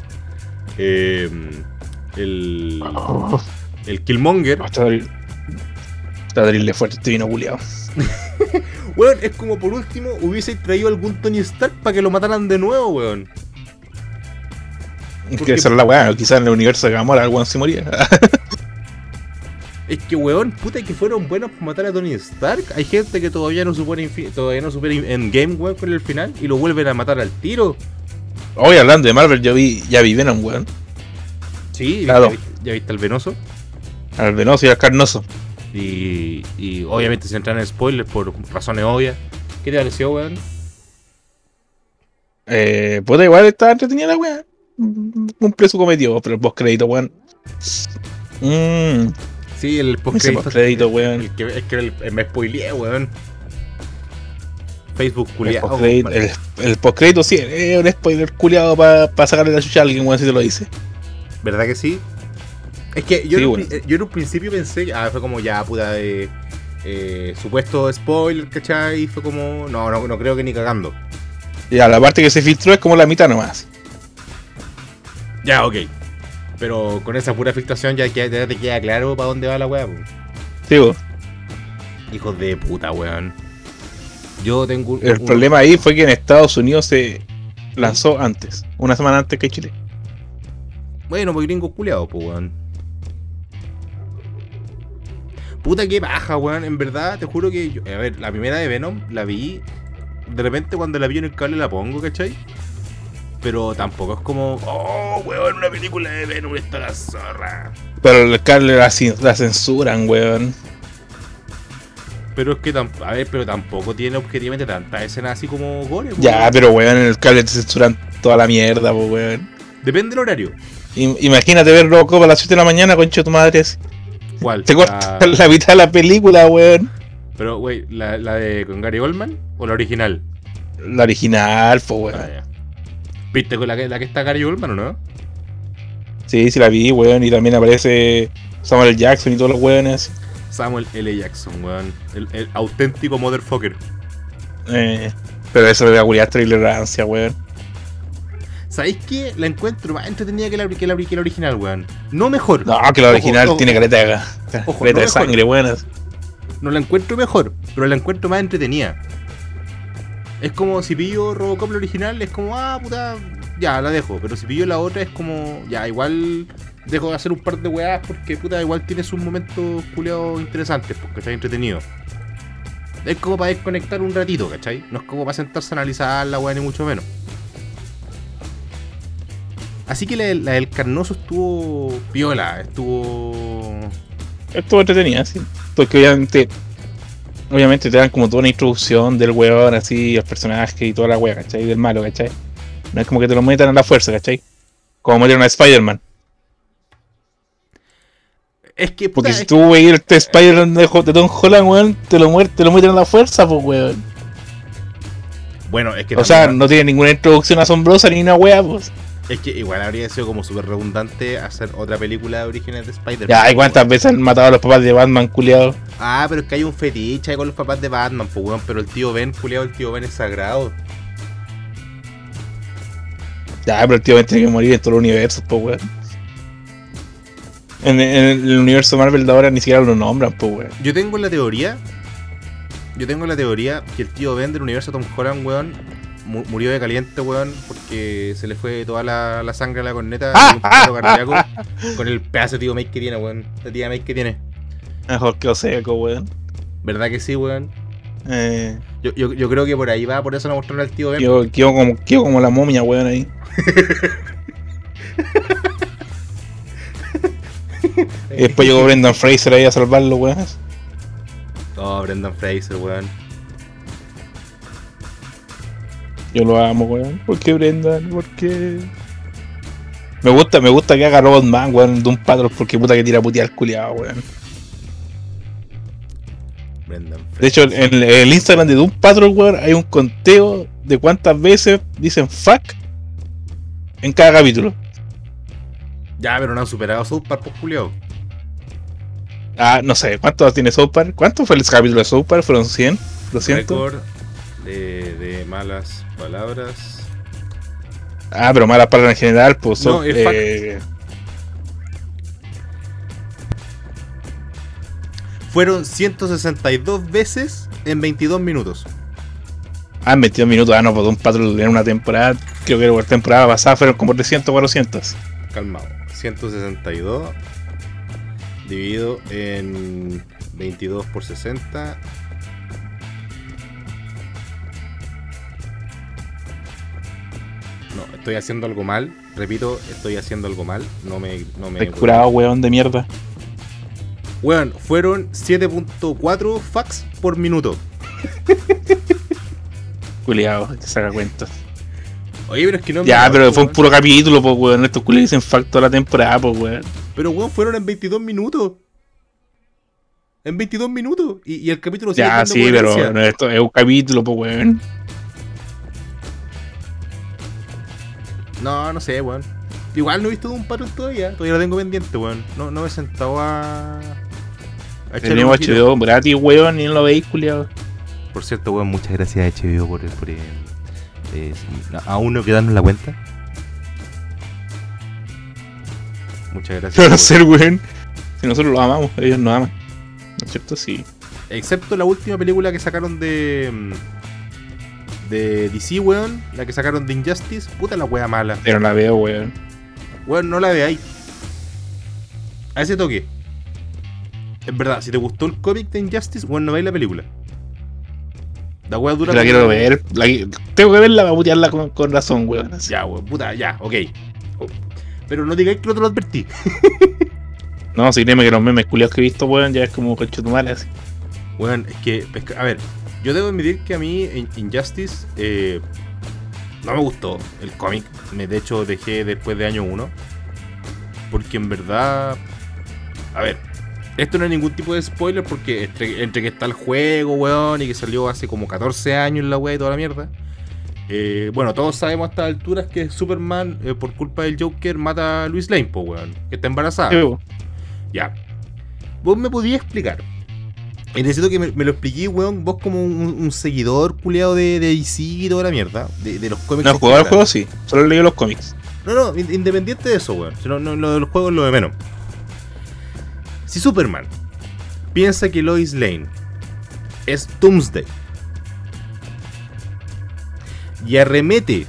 eh, el, Oh, el Killmonger. Terrible fuerte vino culiao. Weón, es como por último hubiese traído algún Tony Stark para que lo mataran de nuevo, weón. Es Porque- que es la weá, quizás en el universo de Gamora el weón se moría. Es que, weón, puta que fueron buenos para matar a Tony Stark. Hay gente que todavía no supera, todavía no supera en game, weón, con el final y lo vuelven a matar al tiro. Hoy hablando de Marvel, yo vi, ya vi Venom, weón. Sí, Claro. ya, ya viste al venoso. Al venoso y al carnoso. Y, y obviamente se entran en spoilers por razones obvias. ¿Qué te pareció, weón? Eh, puta, igual estaba entretenida la weá. Cumple su cometido, pero el post crédito, weón. Mmm, Sí, el post crédito, weón. El que, es que el- el- me spoileé, weón. Facebook El culiado. el, el postcrédito sí, es un spoiler culiado para sacarle la chucha a alguien, weón, si te lo dice. ¿Verdad que sí? Es que yo, Sí, en, bueno. yo en un principio pensé, ah, fue como ya, puta, de eh, supuesto spoiler, ¿cachai? Y fue como, no, no, no creo que ni cagando. Ya, la parte que se filtró es como la mitad nomás. Ya, ok. Pero con esa pura filtración ya, ya te queda claro para dónde va la weá, po. Sí, weón. Hijos de puta, weón. Yo tengo un- El un- problema ahí fue que en Estados Unidos se lanzó antes, una semana antes que Chile. Bueno, pues gringo culiado, pues, weón. Puta que paja, weón. En verdad, te juro que yo. A ver, la primera de Venom la vi. De repente cuando la vi en el cable la pongo, ¿cachai? Pero tampoco es como. Oh, weón, una película de Venom está la zorra. Pero el cable la, la censuran, weón. Pero es que a ver, pero tampoco tiene objetivamente tantas escenas así como gore. pues, Ya, weón. pero weón, en el cable te censuran toda la mierda, weón. Depende del horario. Im- Imagínate ver Robocop a las 7 de la mañana, concha de tu madre. ¿Cuál? Te corta La- la mitad de la película, weón. Pero, wey, ¿la, ¿la de con Gary Oldman o la original? La original, po, weón. Ah. ¿Viste con la que, la que está Gary Oldman o no? Sí, sí la vi, weón. Y también aparece Samuel L. Jackson y todos los weones. Samuel L. Jackson, weón. El, el auténtico motherfucker. Eh, pero eso le da culiar trilerancia, weón. ¿Sabéis qué? La encuentro más entretenida que la, que la, que la original, weón. No mejor. No, que la original ojo. tiene caleta de, Ojo, caleta no de sangre, buena. No la encuentro mejor, pero la encuentro más entretenida. Es como si pillo Robocop la original, es como, ah, puta, ya, la dejo. Pero si pillo la otra, es como, ya, igual dejo de hacer un par de weas porque, puta, igual tiene sus momentos culiados interesantes, porque está entretenido. Es como para desconectar un ratito, ¿cachai? No es como para sentarse a analizar la wea, ni mucho menos. Así que la, la del Carnoso estuvo piola, estuvo Estuvo entretenida, sí. Porque obviamente. Obviamente te dan como toda una introducción del weón, así, al personaje y toda la wea, ¿cachai? Del malo, ¿cachai? No es como que te lo metan a la fuerza, ¿cachai? Como metieron a Spider-Man. Es que, puta, Porque si es tú veis este Spider-Man de, de Tom Holland, weón, te lo, muer- te lo meten a la fuerza, pues, weón. Bueno, es que O sea, no tiene ninguna introducción asombrosa ni una wea, pues. Es que igual habría sido como súper redundante hacer otra película original de Spider-Man. Ya, ¿y cuántas veces han matado a los papás de Batman, culiado? Ah, pero es que hay un fetiche ahí con los papás de Batman, pues weón, pero el tío Ben, culiado, el tío Ben es sagrado. Ya, pero el tío Ben tiene que morir en todos los universos, pues, weón. En, en el universo Marvel de ahora ni siquiera lo nombran, pues, weón. Yo tengo la teoría, yo tengo la teoría que el tío Ben del universo Tom Holland, weón, mu- murió de caliente, weón, porque se le fue toda la, la sangre a la corneta y un paro cardíaco con el pedazo de tío Mike que tiene, weón. La tía Mike que tiene. Mejor que Oseco, weón. ¿Verdad que sí, weón? Eh, Yo, yo, yo creo que por ahí va, por eso no mostraron al tío Ben. quedó, quedó como, como la momia, weón, ahí. Y después llegó Brendan Fraser ahí a salvarlo, weón. Oh, Brendan Fraser, weón. Yo lo amo, weón. ¿Por qué Brendan? ¿Por qué? Me gusta, me gusta que haga Robotman, weón, de un patrón, porque puta que tira putear al culiado, weón. Brendan. De hecho, en el Instagram de Doom Patrol, weón, hay un conteo de cuántas veces dicen fuck en cada capítulo. Ya, pero no han superado a South Park, pues, Julio. Ah, no sé, ¿cuántos tiene South Park? ¿Cuánto fue el capítulo de South Park? ¿Fueron 100? ¿200? Récord de, de malas palabras. Ah, pero malas palabras en general, pues No, son. es eh, Fueron 162 veces en 22 minutos. ah, en 22 minutos. Ah, no, pues Doom Patrol en una temporada, creo que la temporada pasada fueron como 300 o 400. Calmado. 162 dividido en 22 por 60. Estoy haciendo algo mal. Repito, estoy haciendo algo mal. No me. No me curado, weón, de mierda. Weón, fueron 7.4 fax por minuto. Culiado, que saca cuentas. Oye, pero es que no me Ya, pero fue un puro capítulo, pues, weón. Estos culiados dicen fuck toda la temporada, pues, weón. Pero weón, fueron en 22 minutos. En 22 minutos. Y, y el capítulo sigue Ya, sí, pero no, esto es un capítulo, pues, weón. No, no sé, weón. Igual no he visto un patrón todavía. Todavía lo tengo pendiente, weón. No, no me he sentado a. a Tenemos. HBO gratis, weón, y no lo veis, culiado. Por cierto, weón, muchas gracias a HBO por. por eh, eh, aún no quedarnos la cuenta. Muchas gracias. Pero no por- ser, weón. Si nosotros los amamos, ellos nos aman. ¿No es cierto? Sí. Excepto la última película que sacaron de. De DC, weón. La que sacaron de Injustice. Puta la wea mala. Pero la veo, weón. Weón, no la veáis. A ese toque. Es verdad, si te gustó el cómic de Injustice, weón, no veáis la película. La wea dura. La como- quiero ver. la tengo que verla para putearla con, con razón, weón. así. Ya, weón, puta, ya, ok. Oh. Pero no digáis que no te lo advertí. No, si créeme que los memes culiados que he visto, weón, ya es como conchetumare así. Weón, es que- a ver, yo debo admitir que a mí In- Injustice eh, no me gustó el cómic. Me, de hecho, dejé después de año 1. Porque en verdad, a ver, esto no es ningún tipo de spoiler porque entre, entre que está el juego, weón, y que salió hace como 14 años la weá y toda la mierda. eh, bueno, todos sabemos a estas alturas que Superman, eh, por culpa del Joker, mata a Luis Lane, po, weón, que está embarazada. Sí. Ya. Vos me podías explicar Y necesito que me, me lo expliqué, weón, vos como un, un seguidor culiado de, de DC y toda la mierda, de, de los cómics. No, al general. juego sí, solo leí los cómics. No, no, in- independiente de eso, weón. Si no, no, lo de los juegos es lo de menos. Si Superman piensa que Lois Lane es Doomsday y arremete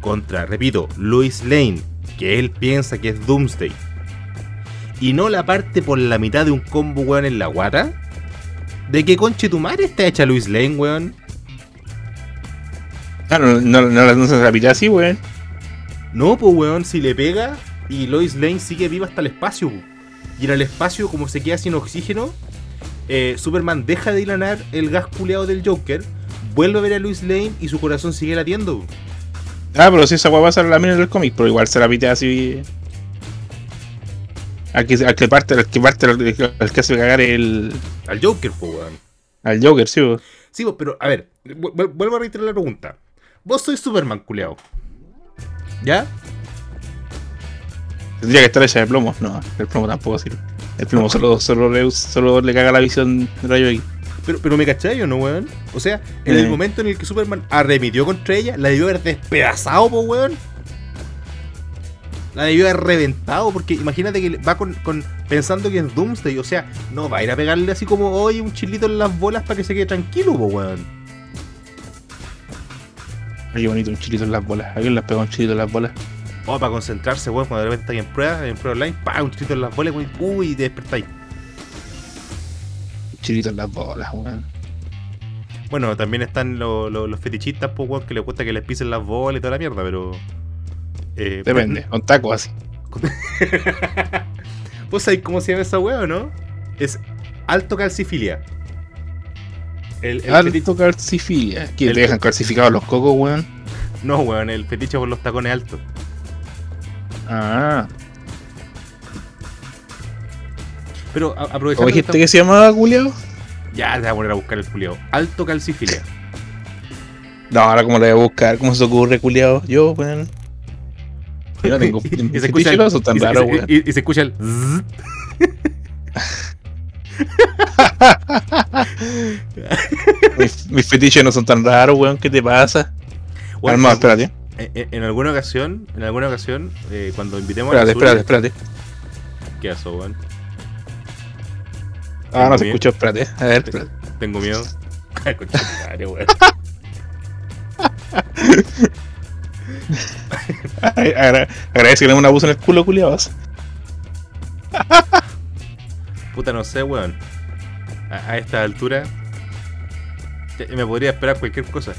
contra, repito, Lois Lane, que él piensa que es Doomsday, y no la parte por la mitad de un combo, weón, en la guata, ¿de qué conche tu madre está hecha Lois Lane, weón? Ah, no, no, no, no, se repite así, weón. No, pues weón, si le pega y Lois Lane sigue viva hasta el espacio. po. Y en el espacio, como se queda sin oxígeno, eh, Superman deja de hilanar el gas culeado del Joker, vuelve a ver a Lois Lane y su corazón sigue latiendo. Ah, pero si esa weá pasa la mina en el cómic, pero igual se repite así. Al que, al que parte, al que parte, al que, hace cagar el. Al Joker, pues weón. al Joker, sí, weón. Sí, pues, pero a ver, vu- vu- vuelvo a reiterar la pregunta. Vos sois Superman, culeado. ¿Ya? Tendría que estar hecha de plomo. No, el plomo tampoco sirve. El plomo solo, solo, le, solo le caga la visión de rayo X. Pero, pero me cachai o no, weón. O sea, en Eh. el momento en el que Superman arremitió contra ella, la debió haber despedazado, po, weón. La debió haber reventado, porque imagínate que va con, con- pensando que es Doomsday. O sea, no va a ir a pegarle así como, oye, un chilito en las bolas para que se quede tranquilo, po, weón. Qué bonito, un chilito en las bolas. Alguien les pegó un chilito en las bolas. O para concentrarse, weón, cuando de repente está en prueba, en prueba online, pa, un chilito en las bolas, weón, uy, y te despertáis. Un chilito en las bolas, weón. Bueno, también están lo- lo- los fetichistas, pues, weón, que les gusta que les pisen las bolas y toda la mierda, pero. Eh, Depende, con tacos así. ¿Vos sabés cómo se llama esa weá o no? Es alto calcifilia. El, el Alto calcifilia. ¿Que le dejan calcificados los cocos, weón? no, weón, el fetiche por los tacones altos. Ah. Pero a- aprovechando. ¿Cómo que dijiste que se llamaba, culiao? Ya te voy a poner a buscar el culiao. Alto calcifilia. No, ahora cómo lo voy a buscar, ¿cómo se ocurre, culiao? Yo, weón. Yo no tengo. y, se escucha el, tan y se- raros, y- weón. y- y se escucha el. Mis, mis fetiches no son tan raros, weón. ¿Qué te pasa? Calma, espérate. en, alguna ocasión, en alguna ocasión, eh, cuando invitemos Espérate, a espérate, espérate. ¿Qué pasó, weón? Ah, no se escuchó, espérate. A ver, espérate. Tengo miedo. Concha weón. Agradece que le una buzo en el culo, culiados. Puta, no sé, weón. A, a esta altura me podría esperar cualquier cosa.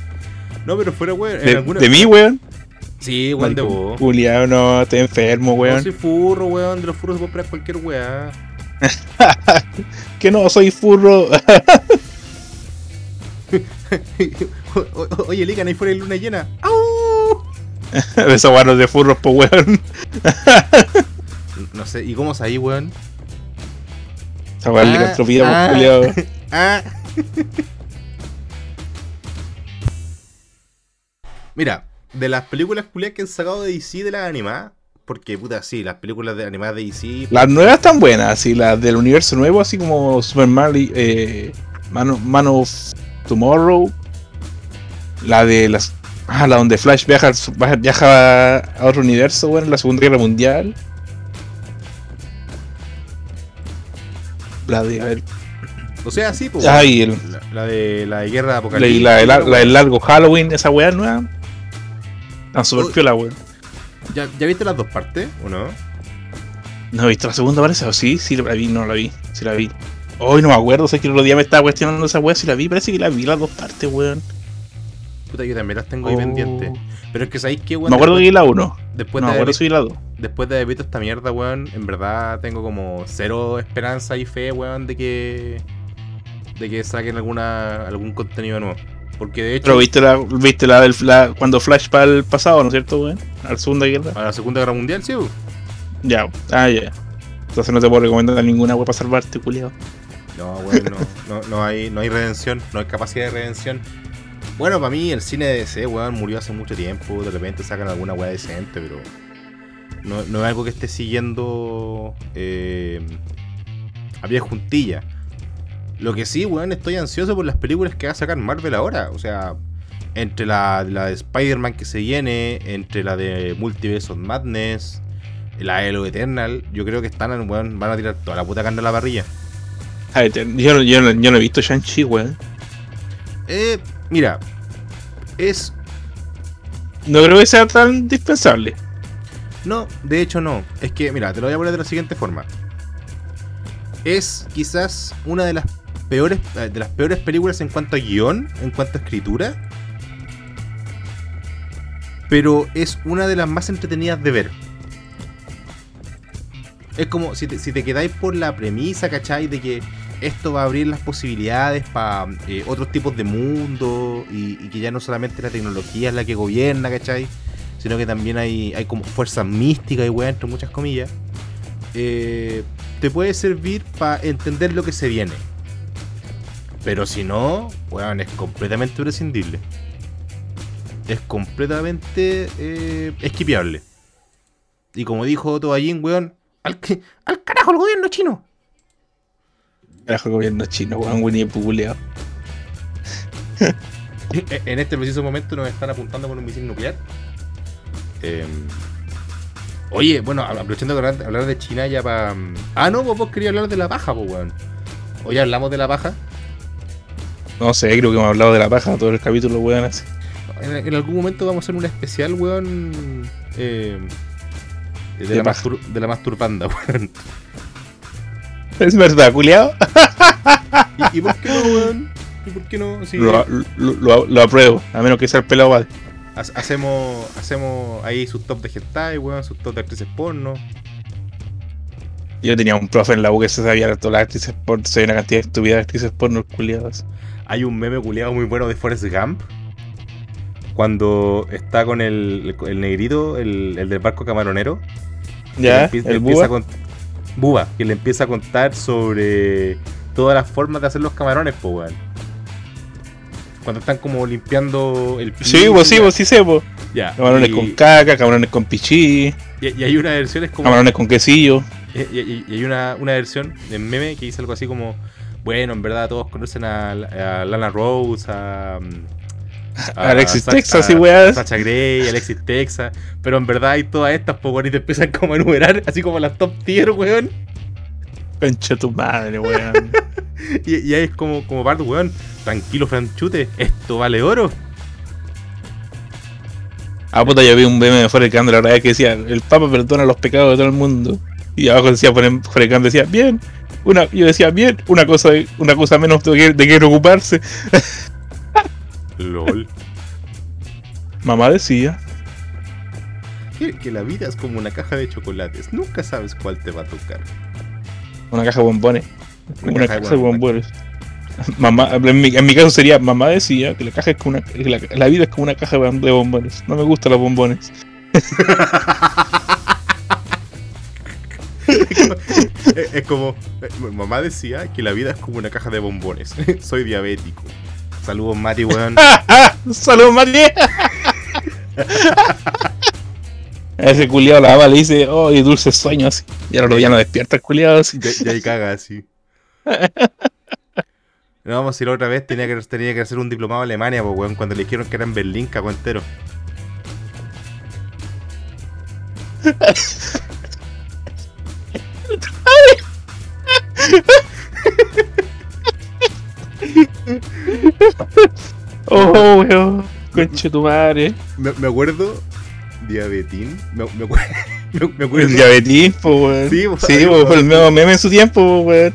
No, pero fuera, weón. En De, alguna... de mí, weón. Sí, weón, de vos. Culiao, no, estoy enfermo, No weón. soy furro, weón. De los furros se puede esperar cualquier weá. Que no, soy furro. Oye, Ligan, ahí fuera hay luna llena. ¡Au! de esos guarros de furros, po, weón. No sé, ¿y cómo es ahí, weón? Esa es Ah, licantropía, ah. culiao. Ah. Mira, de las películas culiadas que han sacado de DC de las animadas, porque puta, sí, las películas de animadas de DC. Las nuevas están buenas, así, las del universo nuevo, así como Superman, eh, Man, of- Man of Tomorrow. La de las. Ah, la donde Flash viaja, viaja- a otro universo, bueno, en la Segunda Guerra Mundial. La de. A ver. O sea, sí, pues. Ah, y el- la, la de la de guerra apocalíptica. y la, la- la del largo Halloween, esa weá nueva. Está super piola, weón. ¿Ya, ¿Ya viste las dos partes o no? ¿No he visto la segunda parece? ¿O sí? Sí, la vi, no la vi. Sí la vi. Hoy no me acuerdo, sé que el otro día me estaba cuestionando esa weá, si la vi, parece que la vi las dos partes, weón. Puta, yo también las tengo ahí Oh. pendientes. Pero es que sabéis que, weón. Me acuerdo que después, vi la 1. después No de me acuerdo la 2. después de haber visto esta mierda, weón, en verdad tengo como cero esperanza y fe, weón, de que de que saquen alguna algún contenido nuevo. Porque de hecho Pero viste la, viste la del la, cuando Flash para el pasado, ¿no es cierto, weón? A la segunda guerra. a la Segunda Guerra Mundial, sí. weón. Ya, ah, ya. Entonces no te puedo recomendar ninguna weá para salvarte, culiao. No, weón, no, no, no hay no hay redención, no hay capacidad de redención. Bueno, para mí el cine de DC, weón, murió hace mucho tiempo, de repente sacan alguna weá decente, pero no, es algo que esté siguiendo eh, a pie juntilla. Lo que sí, weón, estoy ansioso por las películas que va a sacar Marvel ahora. O sea, entre la, de Spider-Man que se viene, entre la de Multiverse Madness, la de Halo Eternal, yo creo que están, weón, van a tirar toda la puta carne a la parrilla. Yo, yo, yo no he visto Shang-Chi, weón. Eh, mira, es. No creo que sea tan indispensable. No, de hecho no. Es que, mira, te lo voy a poner de la siguiente forma. Es quizás una de las peores, eh, de las peores películas en cuanto a guion, en cuanto a escritura. Pero es una de las más entretenidas de ver. Es como si te, si te quedáis por la premisa, ¿cachai? De que esto va a abrir las posibilidades para otros tipos de mundo y, que ya no solamente la tecnología es la que gobierna, ¿cachai? Sino que también hay, hay como fuerzas místicas y weá, entre muchas comillas. Eh, te puede servir para entender lo que se viene. Pero si no, weón, es completamente prescindible. Es completamente eh, esquipeable. Y como dijo Toballín, weón, Al, que- al carajo el gobierno chino. Carajo, gobierno chino, weón, Winnie Pooh en este preciso momento nos están apuntando con un misil nuclear. Eh, oye, bueno, aprovechando de hablar, de China ya para... Ah, no, vos, vos querías hablar de la paja, pues, weón. Oye, hablamos de la paja. No sé, creo que hemos hablado de la paja todo el capítulo, weón, así. En, en algún momento vamos a hacer un especial, weón. eh, de, De la la masturbanda, weón. Es verdad, culiao. ¿Y, y por qué no, weón? ¿Y por qué no? Lo, lo, lo- lo apruebo, a menos que sea el pelado vale. ha- hacemos, hacemos ahí sus top de hentai, weón, sus top de actrices porno. Yo tenía un profe en la U que se sabía todas las actrices porno, sabía una cantidad de estúpidas actrices porno culiadas. Hay un meme culiado muy bueno de Forrest Gump. Cuando está con el, el negrito, el, el del barco camaronero. Ya, le el empieza búho. A cont- Búa, que le empieza a contar sobre todas las formas de hacer los camarones, po, weón. Cuando están como limpiando el Sí, piso, pues sí, ya. pues sí sé, pues. Ya, Camarones y, con caca, camarones con pichí, y, y hay una versión es como camarones con quesillo. y, y- y hay una, una versión en meme que dice algo así como bueno, en verdad todos conocen a, a Lana Rose, a, a Alexis Texas a y weas. Sacha Grey, Alexis Texas, pero en verdad hay todas estas, po, weón, y te empiezan como a enumerar, así como las top tier, weón. Concha tu madre, weón. Y, y ahí es como, como Bart, weón, tranquilo, Franchute, esto vale oro. ah, puta, yo vi un meme de Forrest Gump de la verdad que decía, el Papa perdona los pecados de todo el mundo. Y abajo decía, Forrest Gump decía, bien. Una, yo decía, bien, una cosa, una cosa menos de que, de que preocuparse. LOL. Mamá decía, Que, que la vida es como una caja de chocolates, nunca sabes cuál te va a tocar. una caja de bombones. Una Una, caja de caja de bombones. Mamá, en mi, en mi caso sería, mamá decía que la caja es como una, la, la vida es como una caja de bombones. No me gustan los bombones. es, es como, eh, mamá decía que la vida es como una caja de bombones. Soy diabético. Saludos, Mati, weón. ¡Salud, Mati! Ese culiado la ama le dice, oh, y dulces sueños. Y ahora ya no despierta el culiado así. Ya, ya ahí caga así. No, vamos, si la otra vez tenía que, tenía que hacer un diplomado en Alemania, pues, weón, cuando le dijeron que era en Berlín, cagó entero. Oh, weón. Conche tu madre. Me, me acuerdo, diabetín, me, me acuerdo, me, acuerdo, El diabetín, po, weón. Sí, Sí, po, ahí, po. fue el mismo meme en su tiempo, po, weón.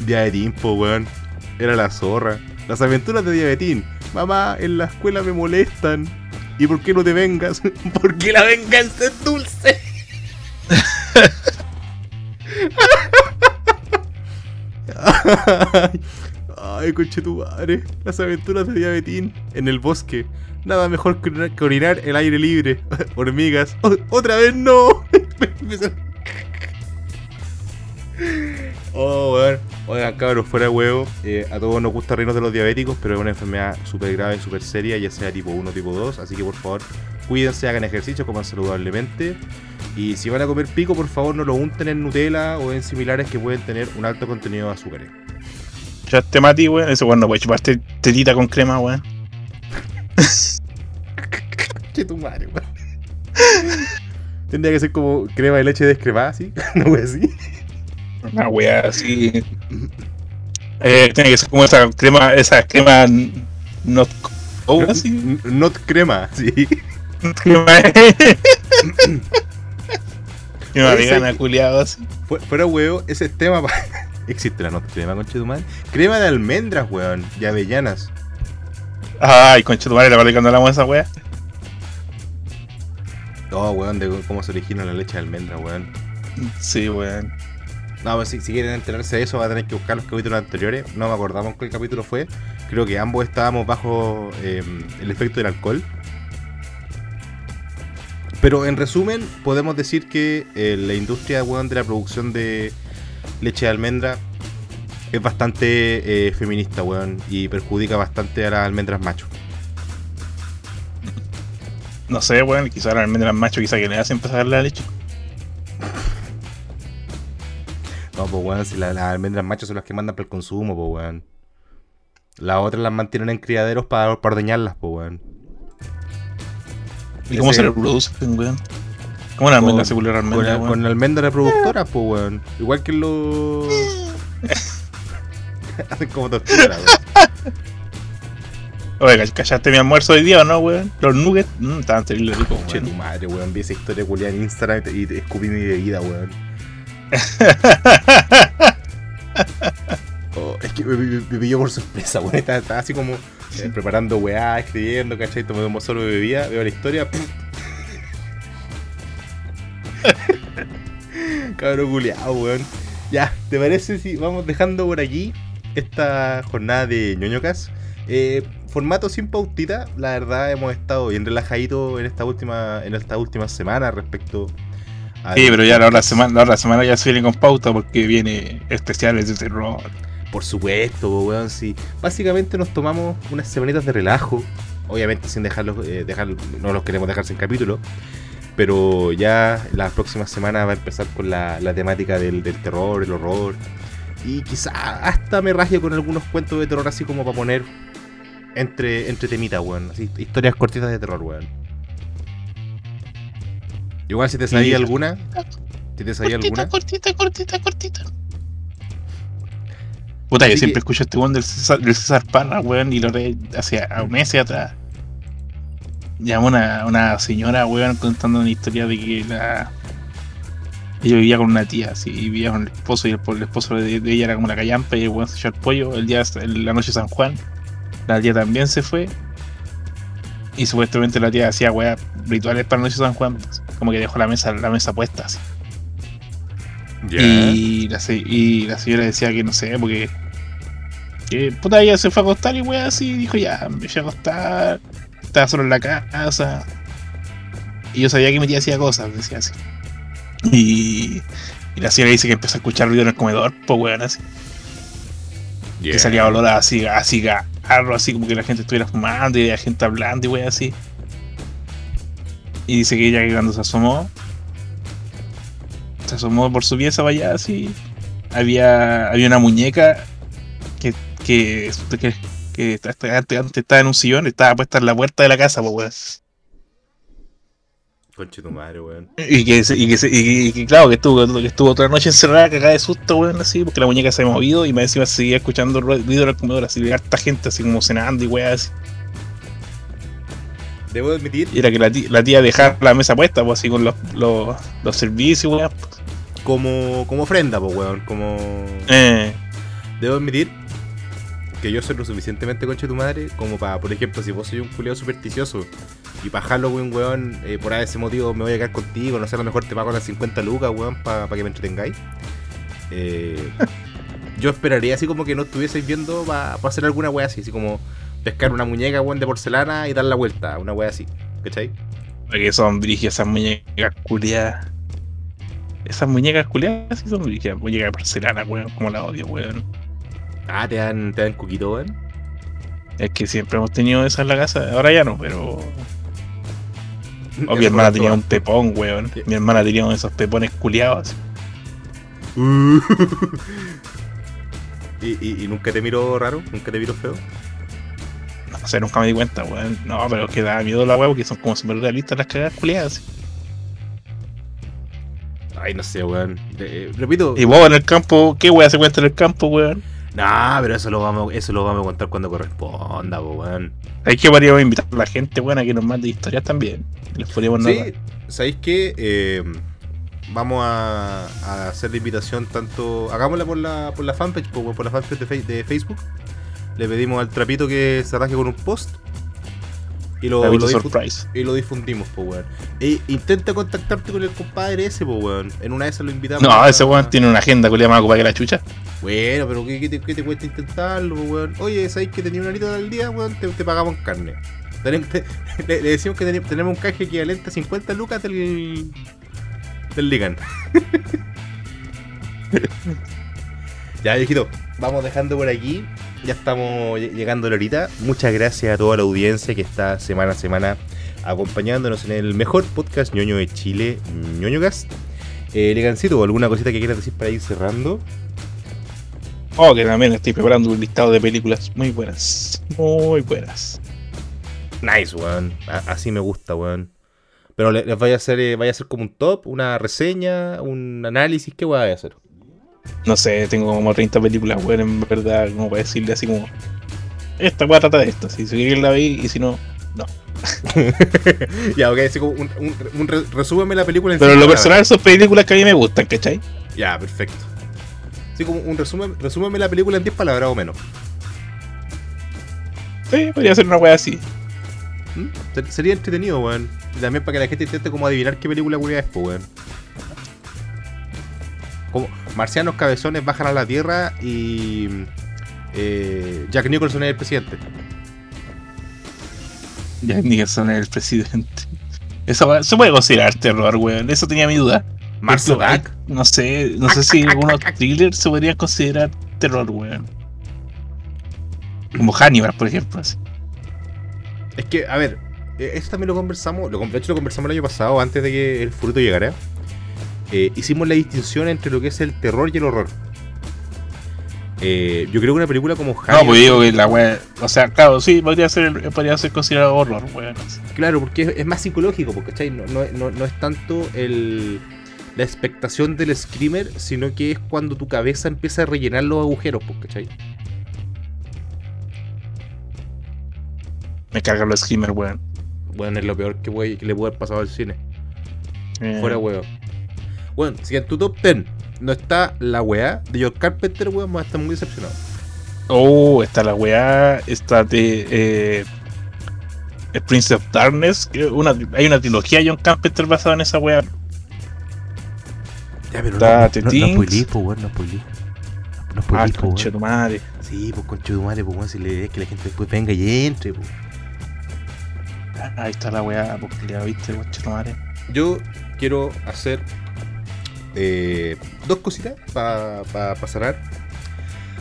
diabetín, po, weón, era la zorra. Las aventuras de diabetín. Mamá, en la escuela me molestan. ¿Y por qué no te vengas? Porque la venganza es dulce. Ay, conche tu madre. Las aventuras de diabetín en el bosque. Nada mejor que orinar, el aire libre. Hormigas. Otra vez no. oh, weón. Oigan, cabros, fuera de huevo. eh, a todos nos gusta reírnos de los diabéticos, pero es una enfermedad súper grave, súper seria, ya sea tipo 1 o tipo 2. Así que por favor, cuídense, hagan ejercicio, coman saludablemente. Y si van a comer pico, por favor no lo unten en Nutella o en similares que pueden tener un alto contenido de azúcares. Ya te matí, weón. Ese weón no puede chuparte tetita con crema, weón. Che tu madre, weón. Tendría que ser como crema de leche descremada, ¿sí? No voy así. Una wea así. Eh, tiene que ser como esa crema, esa crema not oh, así. Not crema, sí. Crema. crema Oye, vegana, culiado así. Fu- Fuera huevo, ese es tema pa- Existe la not crema, tu madre. Crema de almendras, weón. Y avellanas. Ay, concha tu madre, la verdad cuando hablamos de esa wea. Oh, weón, de cómo se origina la leche de almendras, weón. Sí, weón. No, pues si, si quieren enterarse de eso, va a tener que buscar los capítulos anteriores. No me acordamos cuál capítulo fue. Creo que ambos estábamos bajo eh, el efecto del alcohol. Pero en resumen, podemos decir que eh, la industria de la producción de leche de almendra es bastante eh, feminista, weón, y perjudica bastante a las almendras macho. No sé, weón, quizás la almendra macho, quizás que le hacen pasar la leche. No, pues weón, si la- las almendras machos son las que mandan para el consumo, pues weón. Las otras las mantienen en criaderos para, para ordeñarlas, pues weón. ¿Y cómo Ese- se reproducen, weón? ¿Cómo la almendra Con- se vuelve Con, almendra, weón? con la almendra reproductora, pues, weón. Igual que los. Hacen como tortura, weón. Oye, ¿cach- ¿cachaste mi almuerzo hoy día o no, weón? Los nuggets, mmm, estaban terrible ricos, Che, tu weón. madre, weón. Vi esa historia culiada en Instagram y te escupí mi bebida, weón. Oh, es que me, me- me pilló por sorpresa, weón. Estaba, estaba así como eh, preparando weá, escribiendo, ¿cachai? Tomando solo de bebida, veo la historia. ¡pum! Cabrón culiado, weón. Ya, ¿te parece si vamos dejando por aquí esta jornada de ñoñocas? Eh, formato sin pautita, la verdad hemos estado bien relajaditos en esta última, en esta última semana respecto Sí, pero ya la otra semana, la semana ya se viene con pauta porque viene especiales de terror. Por supuesto, weón, sí. Básicamente nos tomamos unas semanitas de relajo. Obviamente sin dejarlos, eh, dejar, no los queremos dejar sin capítulo. Pero ya la próxima semana va a empezar con la, la temática del, del terror, el horror. Y quizá hasta me raje con algunos cuentos de terror así como para poner entre, entre temitas, weón. Así, historias cortitas de terror, weón. Igual si te sabía Sí. alguna. Si te sabía alguna. cortita, cortita, cortita. Puta, yo siempre que- escucho este weón del César, del César Parra, weón, y lo re hace a meses atrás. Llamó una, una señora, weón, contando una historia de que la. Ella vivía con una tía, así, y vivía con el esposo, y el, el esposo de, de ella era como la callampa, y el weón se echó el pollo. El día, la noche de San Juan, la tía también se fue. Y supuestamente la tía hacía weá rituales para la noche de San Juan, como que dejó la mesa, la mesa puesta así. Y la, y la señora decía que no sé, porque. Que puta, ella se fue a acostar y wea así, dijo ya, me fui a acostar, estaba solo en la casa. Y yo sabía que mi tía hacía cosas, decía así. Y, y la señora dice que empezó a escuchar ruido en el comedor, pues weón, así. Que salía olor a cigarro, así como que la gente estuviera fumando y había gente hablando y wea así. Y dice que ella que cuando se asomó, se asomó por su pieza para allá así, había, había una muñeca que, que, que, que antes, antes estaba en un sillón, estaba puesta en la puerta de la casa, pues weón. Conche tu madre, weón. Y que, y, que y que- y que, claro, que estuvo, que estuvo otra noche encerrada, cagada de susto, weón, así, porque la muñeca se había movido y más encima se seguía escuchando ru- ruido el comedor, así, de harta gente, así como cenando y weá, así. Debo admitir, Y era que la tía, la tía dejaba la mesa puesta, pues así con los, los, los servicios, weá. pues. como, como ofrenda, pues, weón. Como. Eh, Debo admitir que yo soy lo suficientemente conche tu madre como para, por ejemplo, si vos soy un culiado supersticioso y para Halloween, weón, eh, por ese motivo me voy a quedar contigo, no sé, a lo mejor te pago las 50 lucas, weón, para que me entretengáis. Eh, yo esperaría así como que no estuvieseis viendo para hacer alguna wea así, así como pescar una muñeca, weón, de porcelana y dar la vuelta, una wea así, ¿cachai? porque son brígidas esas muñecas culiadas. Esas muñecas culiadas sí son brígidas, muñecas de porcelana, weón, como la odio, weón. Ah, te dan, te dan cuquito, weón. Es que siempre hemos tenido esa en la casa, ahora ya no, pero. O mi hermana tenía un pepón, weón. Mi hermana tenía uno de esos pepones culiados. ¿Y, y, y nunca te miró raro? ¿Nunca te miró feo? No sé, nunca me di cuenta, weón. No, pero es que da miedo la weón, porque son como súper realistas las cagadas culiadas. Ay, no sé, weón. Eh, repito. Y vos en el campo, ¿qué weón se cuenta en el campo, weón? Nah, pero eso lo vamos, eso lo vamos a contar cuando corresponda, po, weón. Hay que podríamos invitar a la gente, weón, a que nos mande historias también. Les podríamos Sí, narrar. ¿sabéis qué? Eh, vamos a, a hacer la invitación tanto. Hagámosla por la, por la fanpage, po, por la fanpage de, Fe- de Facebook. Le pedimos al trapito que se arranque con un post. Y lo, surprise. y lo difundimos, po, weón. E intenta contactarte con el compadre ese, po, weón. En una de esas lo invitamos. No, a- ese weón tiene una agenda culiada más ocupada que la chucha. Bueno, pero ¿qué, qué te, qué te cuesta intentarlo, po, weón? Oye, ¿sabéis que tenía una horita al día, weón? Te, te pagamos carne. Te- le, le decimos que tenemos un canje equivalente a 50 lucas del. del Ligan. ya, viejito, vamos dejando por aquí. Ya estamos lle- llegando a la horita. Muchas gracias a toda la audiencia que está semana a semana acompañándonos en el mejor podcast ñoño de Chile, ñoñocast. Eh, Ligancito, ¿alguna cosita que quieras decir para ir cerrando? Oh, que también estoy preparando un listado de películas muy buenas. Muy buenas. Nice, weón. Así me gusta, weón. Pero le- les vaya a hacer, eh, vaya a hacer como un top, una reseña, un análisis, ¿qué voy a hacer? No sé, tengo como 30 películas, weón, en verdad, como para decirle así como. Esta weá trata de esto. Si seguir la vi y si no. ya, ok, así como un, un, un re- resúmeme la película en Pero en lo personal son películas que a mí me gustan, ¿cachai? Ya, perfecto. Así como un resumen, resúmeme la película en 10 palabras o menos. Sí, podría ser una weá así. ¿Mm? Ser- Sería entretenido, weón. Y también para que la gente intente como adivinar qué película weón es, weón. Como marcianos cabezones bajan a la tierra y eh, Jack Nicholson es el presidente. Jack Nicholson es el presidente. Eso se puede considerar terror, weón. Eso tenía mi duda. Ay, No sé, no sé si algunos thrillers se podrían considerar terror, weón. Como Hannibal, por ejemplo. así. Es que, a ver, eh, esto también lo conversamos, lo, de hecho lo conversamos el año pasado, antes de que el fruto llegara. Eh, hicimos la distinción entre lo que es el terror y el horror. Eh, yo creo que una película como No, Hannibal, pues digo que la weá. O sea, claro, sí, podría ser, podría ser considerado horror, weón. claro, porque es, es más psicológico, porque ¿cachai? No, no, no- no es tanto el, la expectación del screamer, sino que es cuando tu cabeza empieza a rellenar los agujeros, ¿cachai? Me cargan los screamers, weón. Bueno, es lo peor que, le puede haber pasado al cine. Eh, Fuera huevo. Bueno, si en tu top 10 no está la weá de George Carpenter, weón, vamos a estar muy decepcionados. Oh, está la weá. Está de. Eh, el Prince of Darkness. que Una, hay una trilogía de John Carpenter basada en esa weá. Ya, pero Está The no, no, Things. no spoilees, po, weón, no spoilees. No Ah, spoilees, po, concha tu madre. Sí, pues concho de madre, pues weón, si le es que la gente después venga y entre, pues. Ah, Ahí está la weá, porque ya viste, concha tu madre. Yo quiero hacer eh, dos cositas para pa, pa cerrar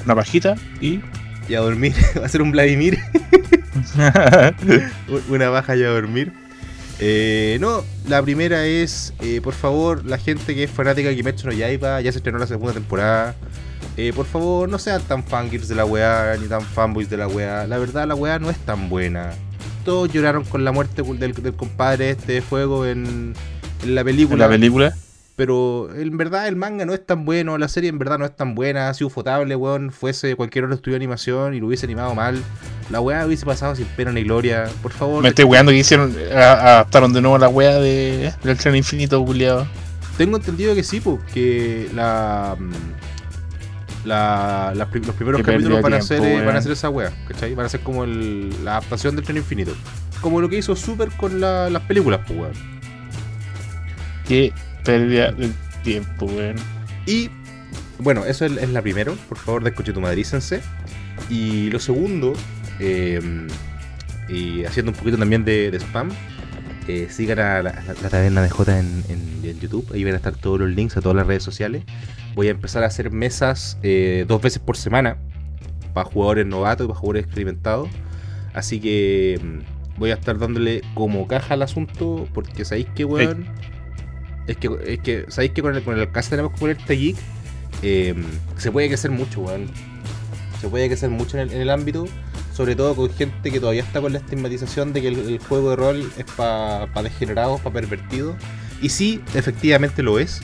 Una pajita y. y a dormir. Va a ser un Vladimir, una baja y a dormir. Eh, no, la primera es, eh, por favor, la gente que es fanática de Kimetsu no Yaiba, ya se estrenó la segunda temporada. Eh, por favor, no sean tan fangirls de la weá, ni tan fanboys de la weá. La verdad, la weá no es tan buena. Todos lloraron con la muerte del, del compadre este de fuego en, en la en película. la película. Pero en verdad el manga no es tan bueno, la serie en verdad no es tan buena, ha sido fotable, weón, fuese cualquier otro estudio de animación y lo hubiese animado mal, la weá hubiese pasado sin pena ni gloria, por favor. Me estoy weando que hicieron. Adaptaron de nuevo la weá de, del tren infinito, culiado. Tengo entendido que sí, pues, que la, los primeros Qué capítulos van a, ser, eh, van a ser esa weá, ¿cachai? Van a ser como el- la adaptación del tren infinito. Como lo que hizo Super con la- las películas, pues, weón. Qué pérdida de tiempo, weón. Y bueno, eso es, es la primero. Por favor, descochetumadrícense. Y lo segundo, eh, y haciendo un poquito también de, de spam, eh, sigan a la, la- la taberna de J en, en- en YouTube. Ahí van a estar todos los links a todas las redes sociales. Voy a empezar a hacer mesas eh, dos veces por semana para jugadores novatos y para jugadores experimentados. Así que mm, voy a estar dándole como caja al asunto, porque sabéis que, weón. Es que, es que, sabéis que con el, con el alcance tenemos que ponerte geek. eh, se puede crecer mucho, weón. Se puede crecer mucho en el, en el ámbito. Sobre todo con gente que todavía está con la estigmatización de que el, el juego de rol es para degenerados, para pervertidos. Y sí, efectivamente lo es.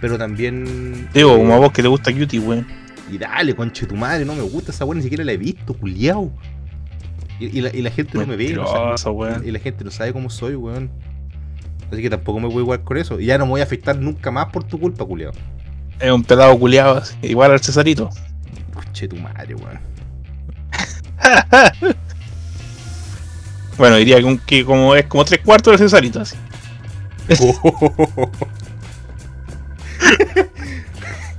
Pero también. Digo, como a vos que te gusta Cutie, weón. y dale, conche tu madre, no me gusta esa weá, ni siquiera la he visto, culiao. Y, y la, y la gente no me ve, no sabe- weón. y la gente no sabe cómo soy, weón. Así que tampoco me voy a igual con eso. Y ya no me voy a afectar nunca más por tu culpa, culiao. Es un pelado culiado, así, igual al Cesarito. Conche tu madre, weón. Bueno, diría que, un- que como es como tres cuartos del Cesarito, así.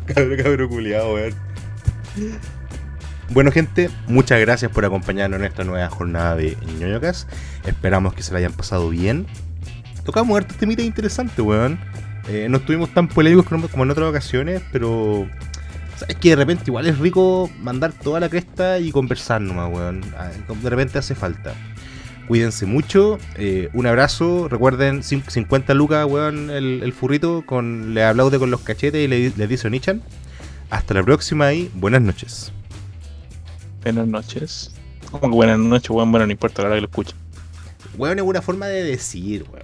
cabrón, cabrón culiao, weón. Bueno, gente, muchas gracias por acompañarnos en esta nueva jornada de ñoñocas. Esperamos que se la hayan pasado bien. Tocamos hartos temitas interesantes, weón. Eh, no estuvimos tan polémicos como en otras ocasiones, pero. Sabes que de repente igual es rico mandar toda la cresta y conversar nomás, weón. Ah, De repente hace falta. Cuídense mucho. eh, un abrazo. Recuerden, cin- 50 lucas, weón, el, el furrito. Con, le aplaude con los cachetes y le, le dice Onichan. Hasta la próxima y buenas noches. Buenas noches. Como que buenas noches, weón. Bueno, no importa la hora que lo escuchen. Weón es una forma de decir, weón.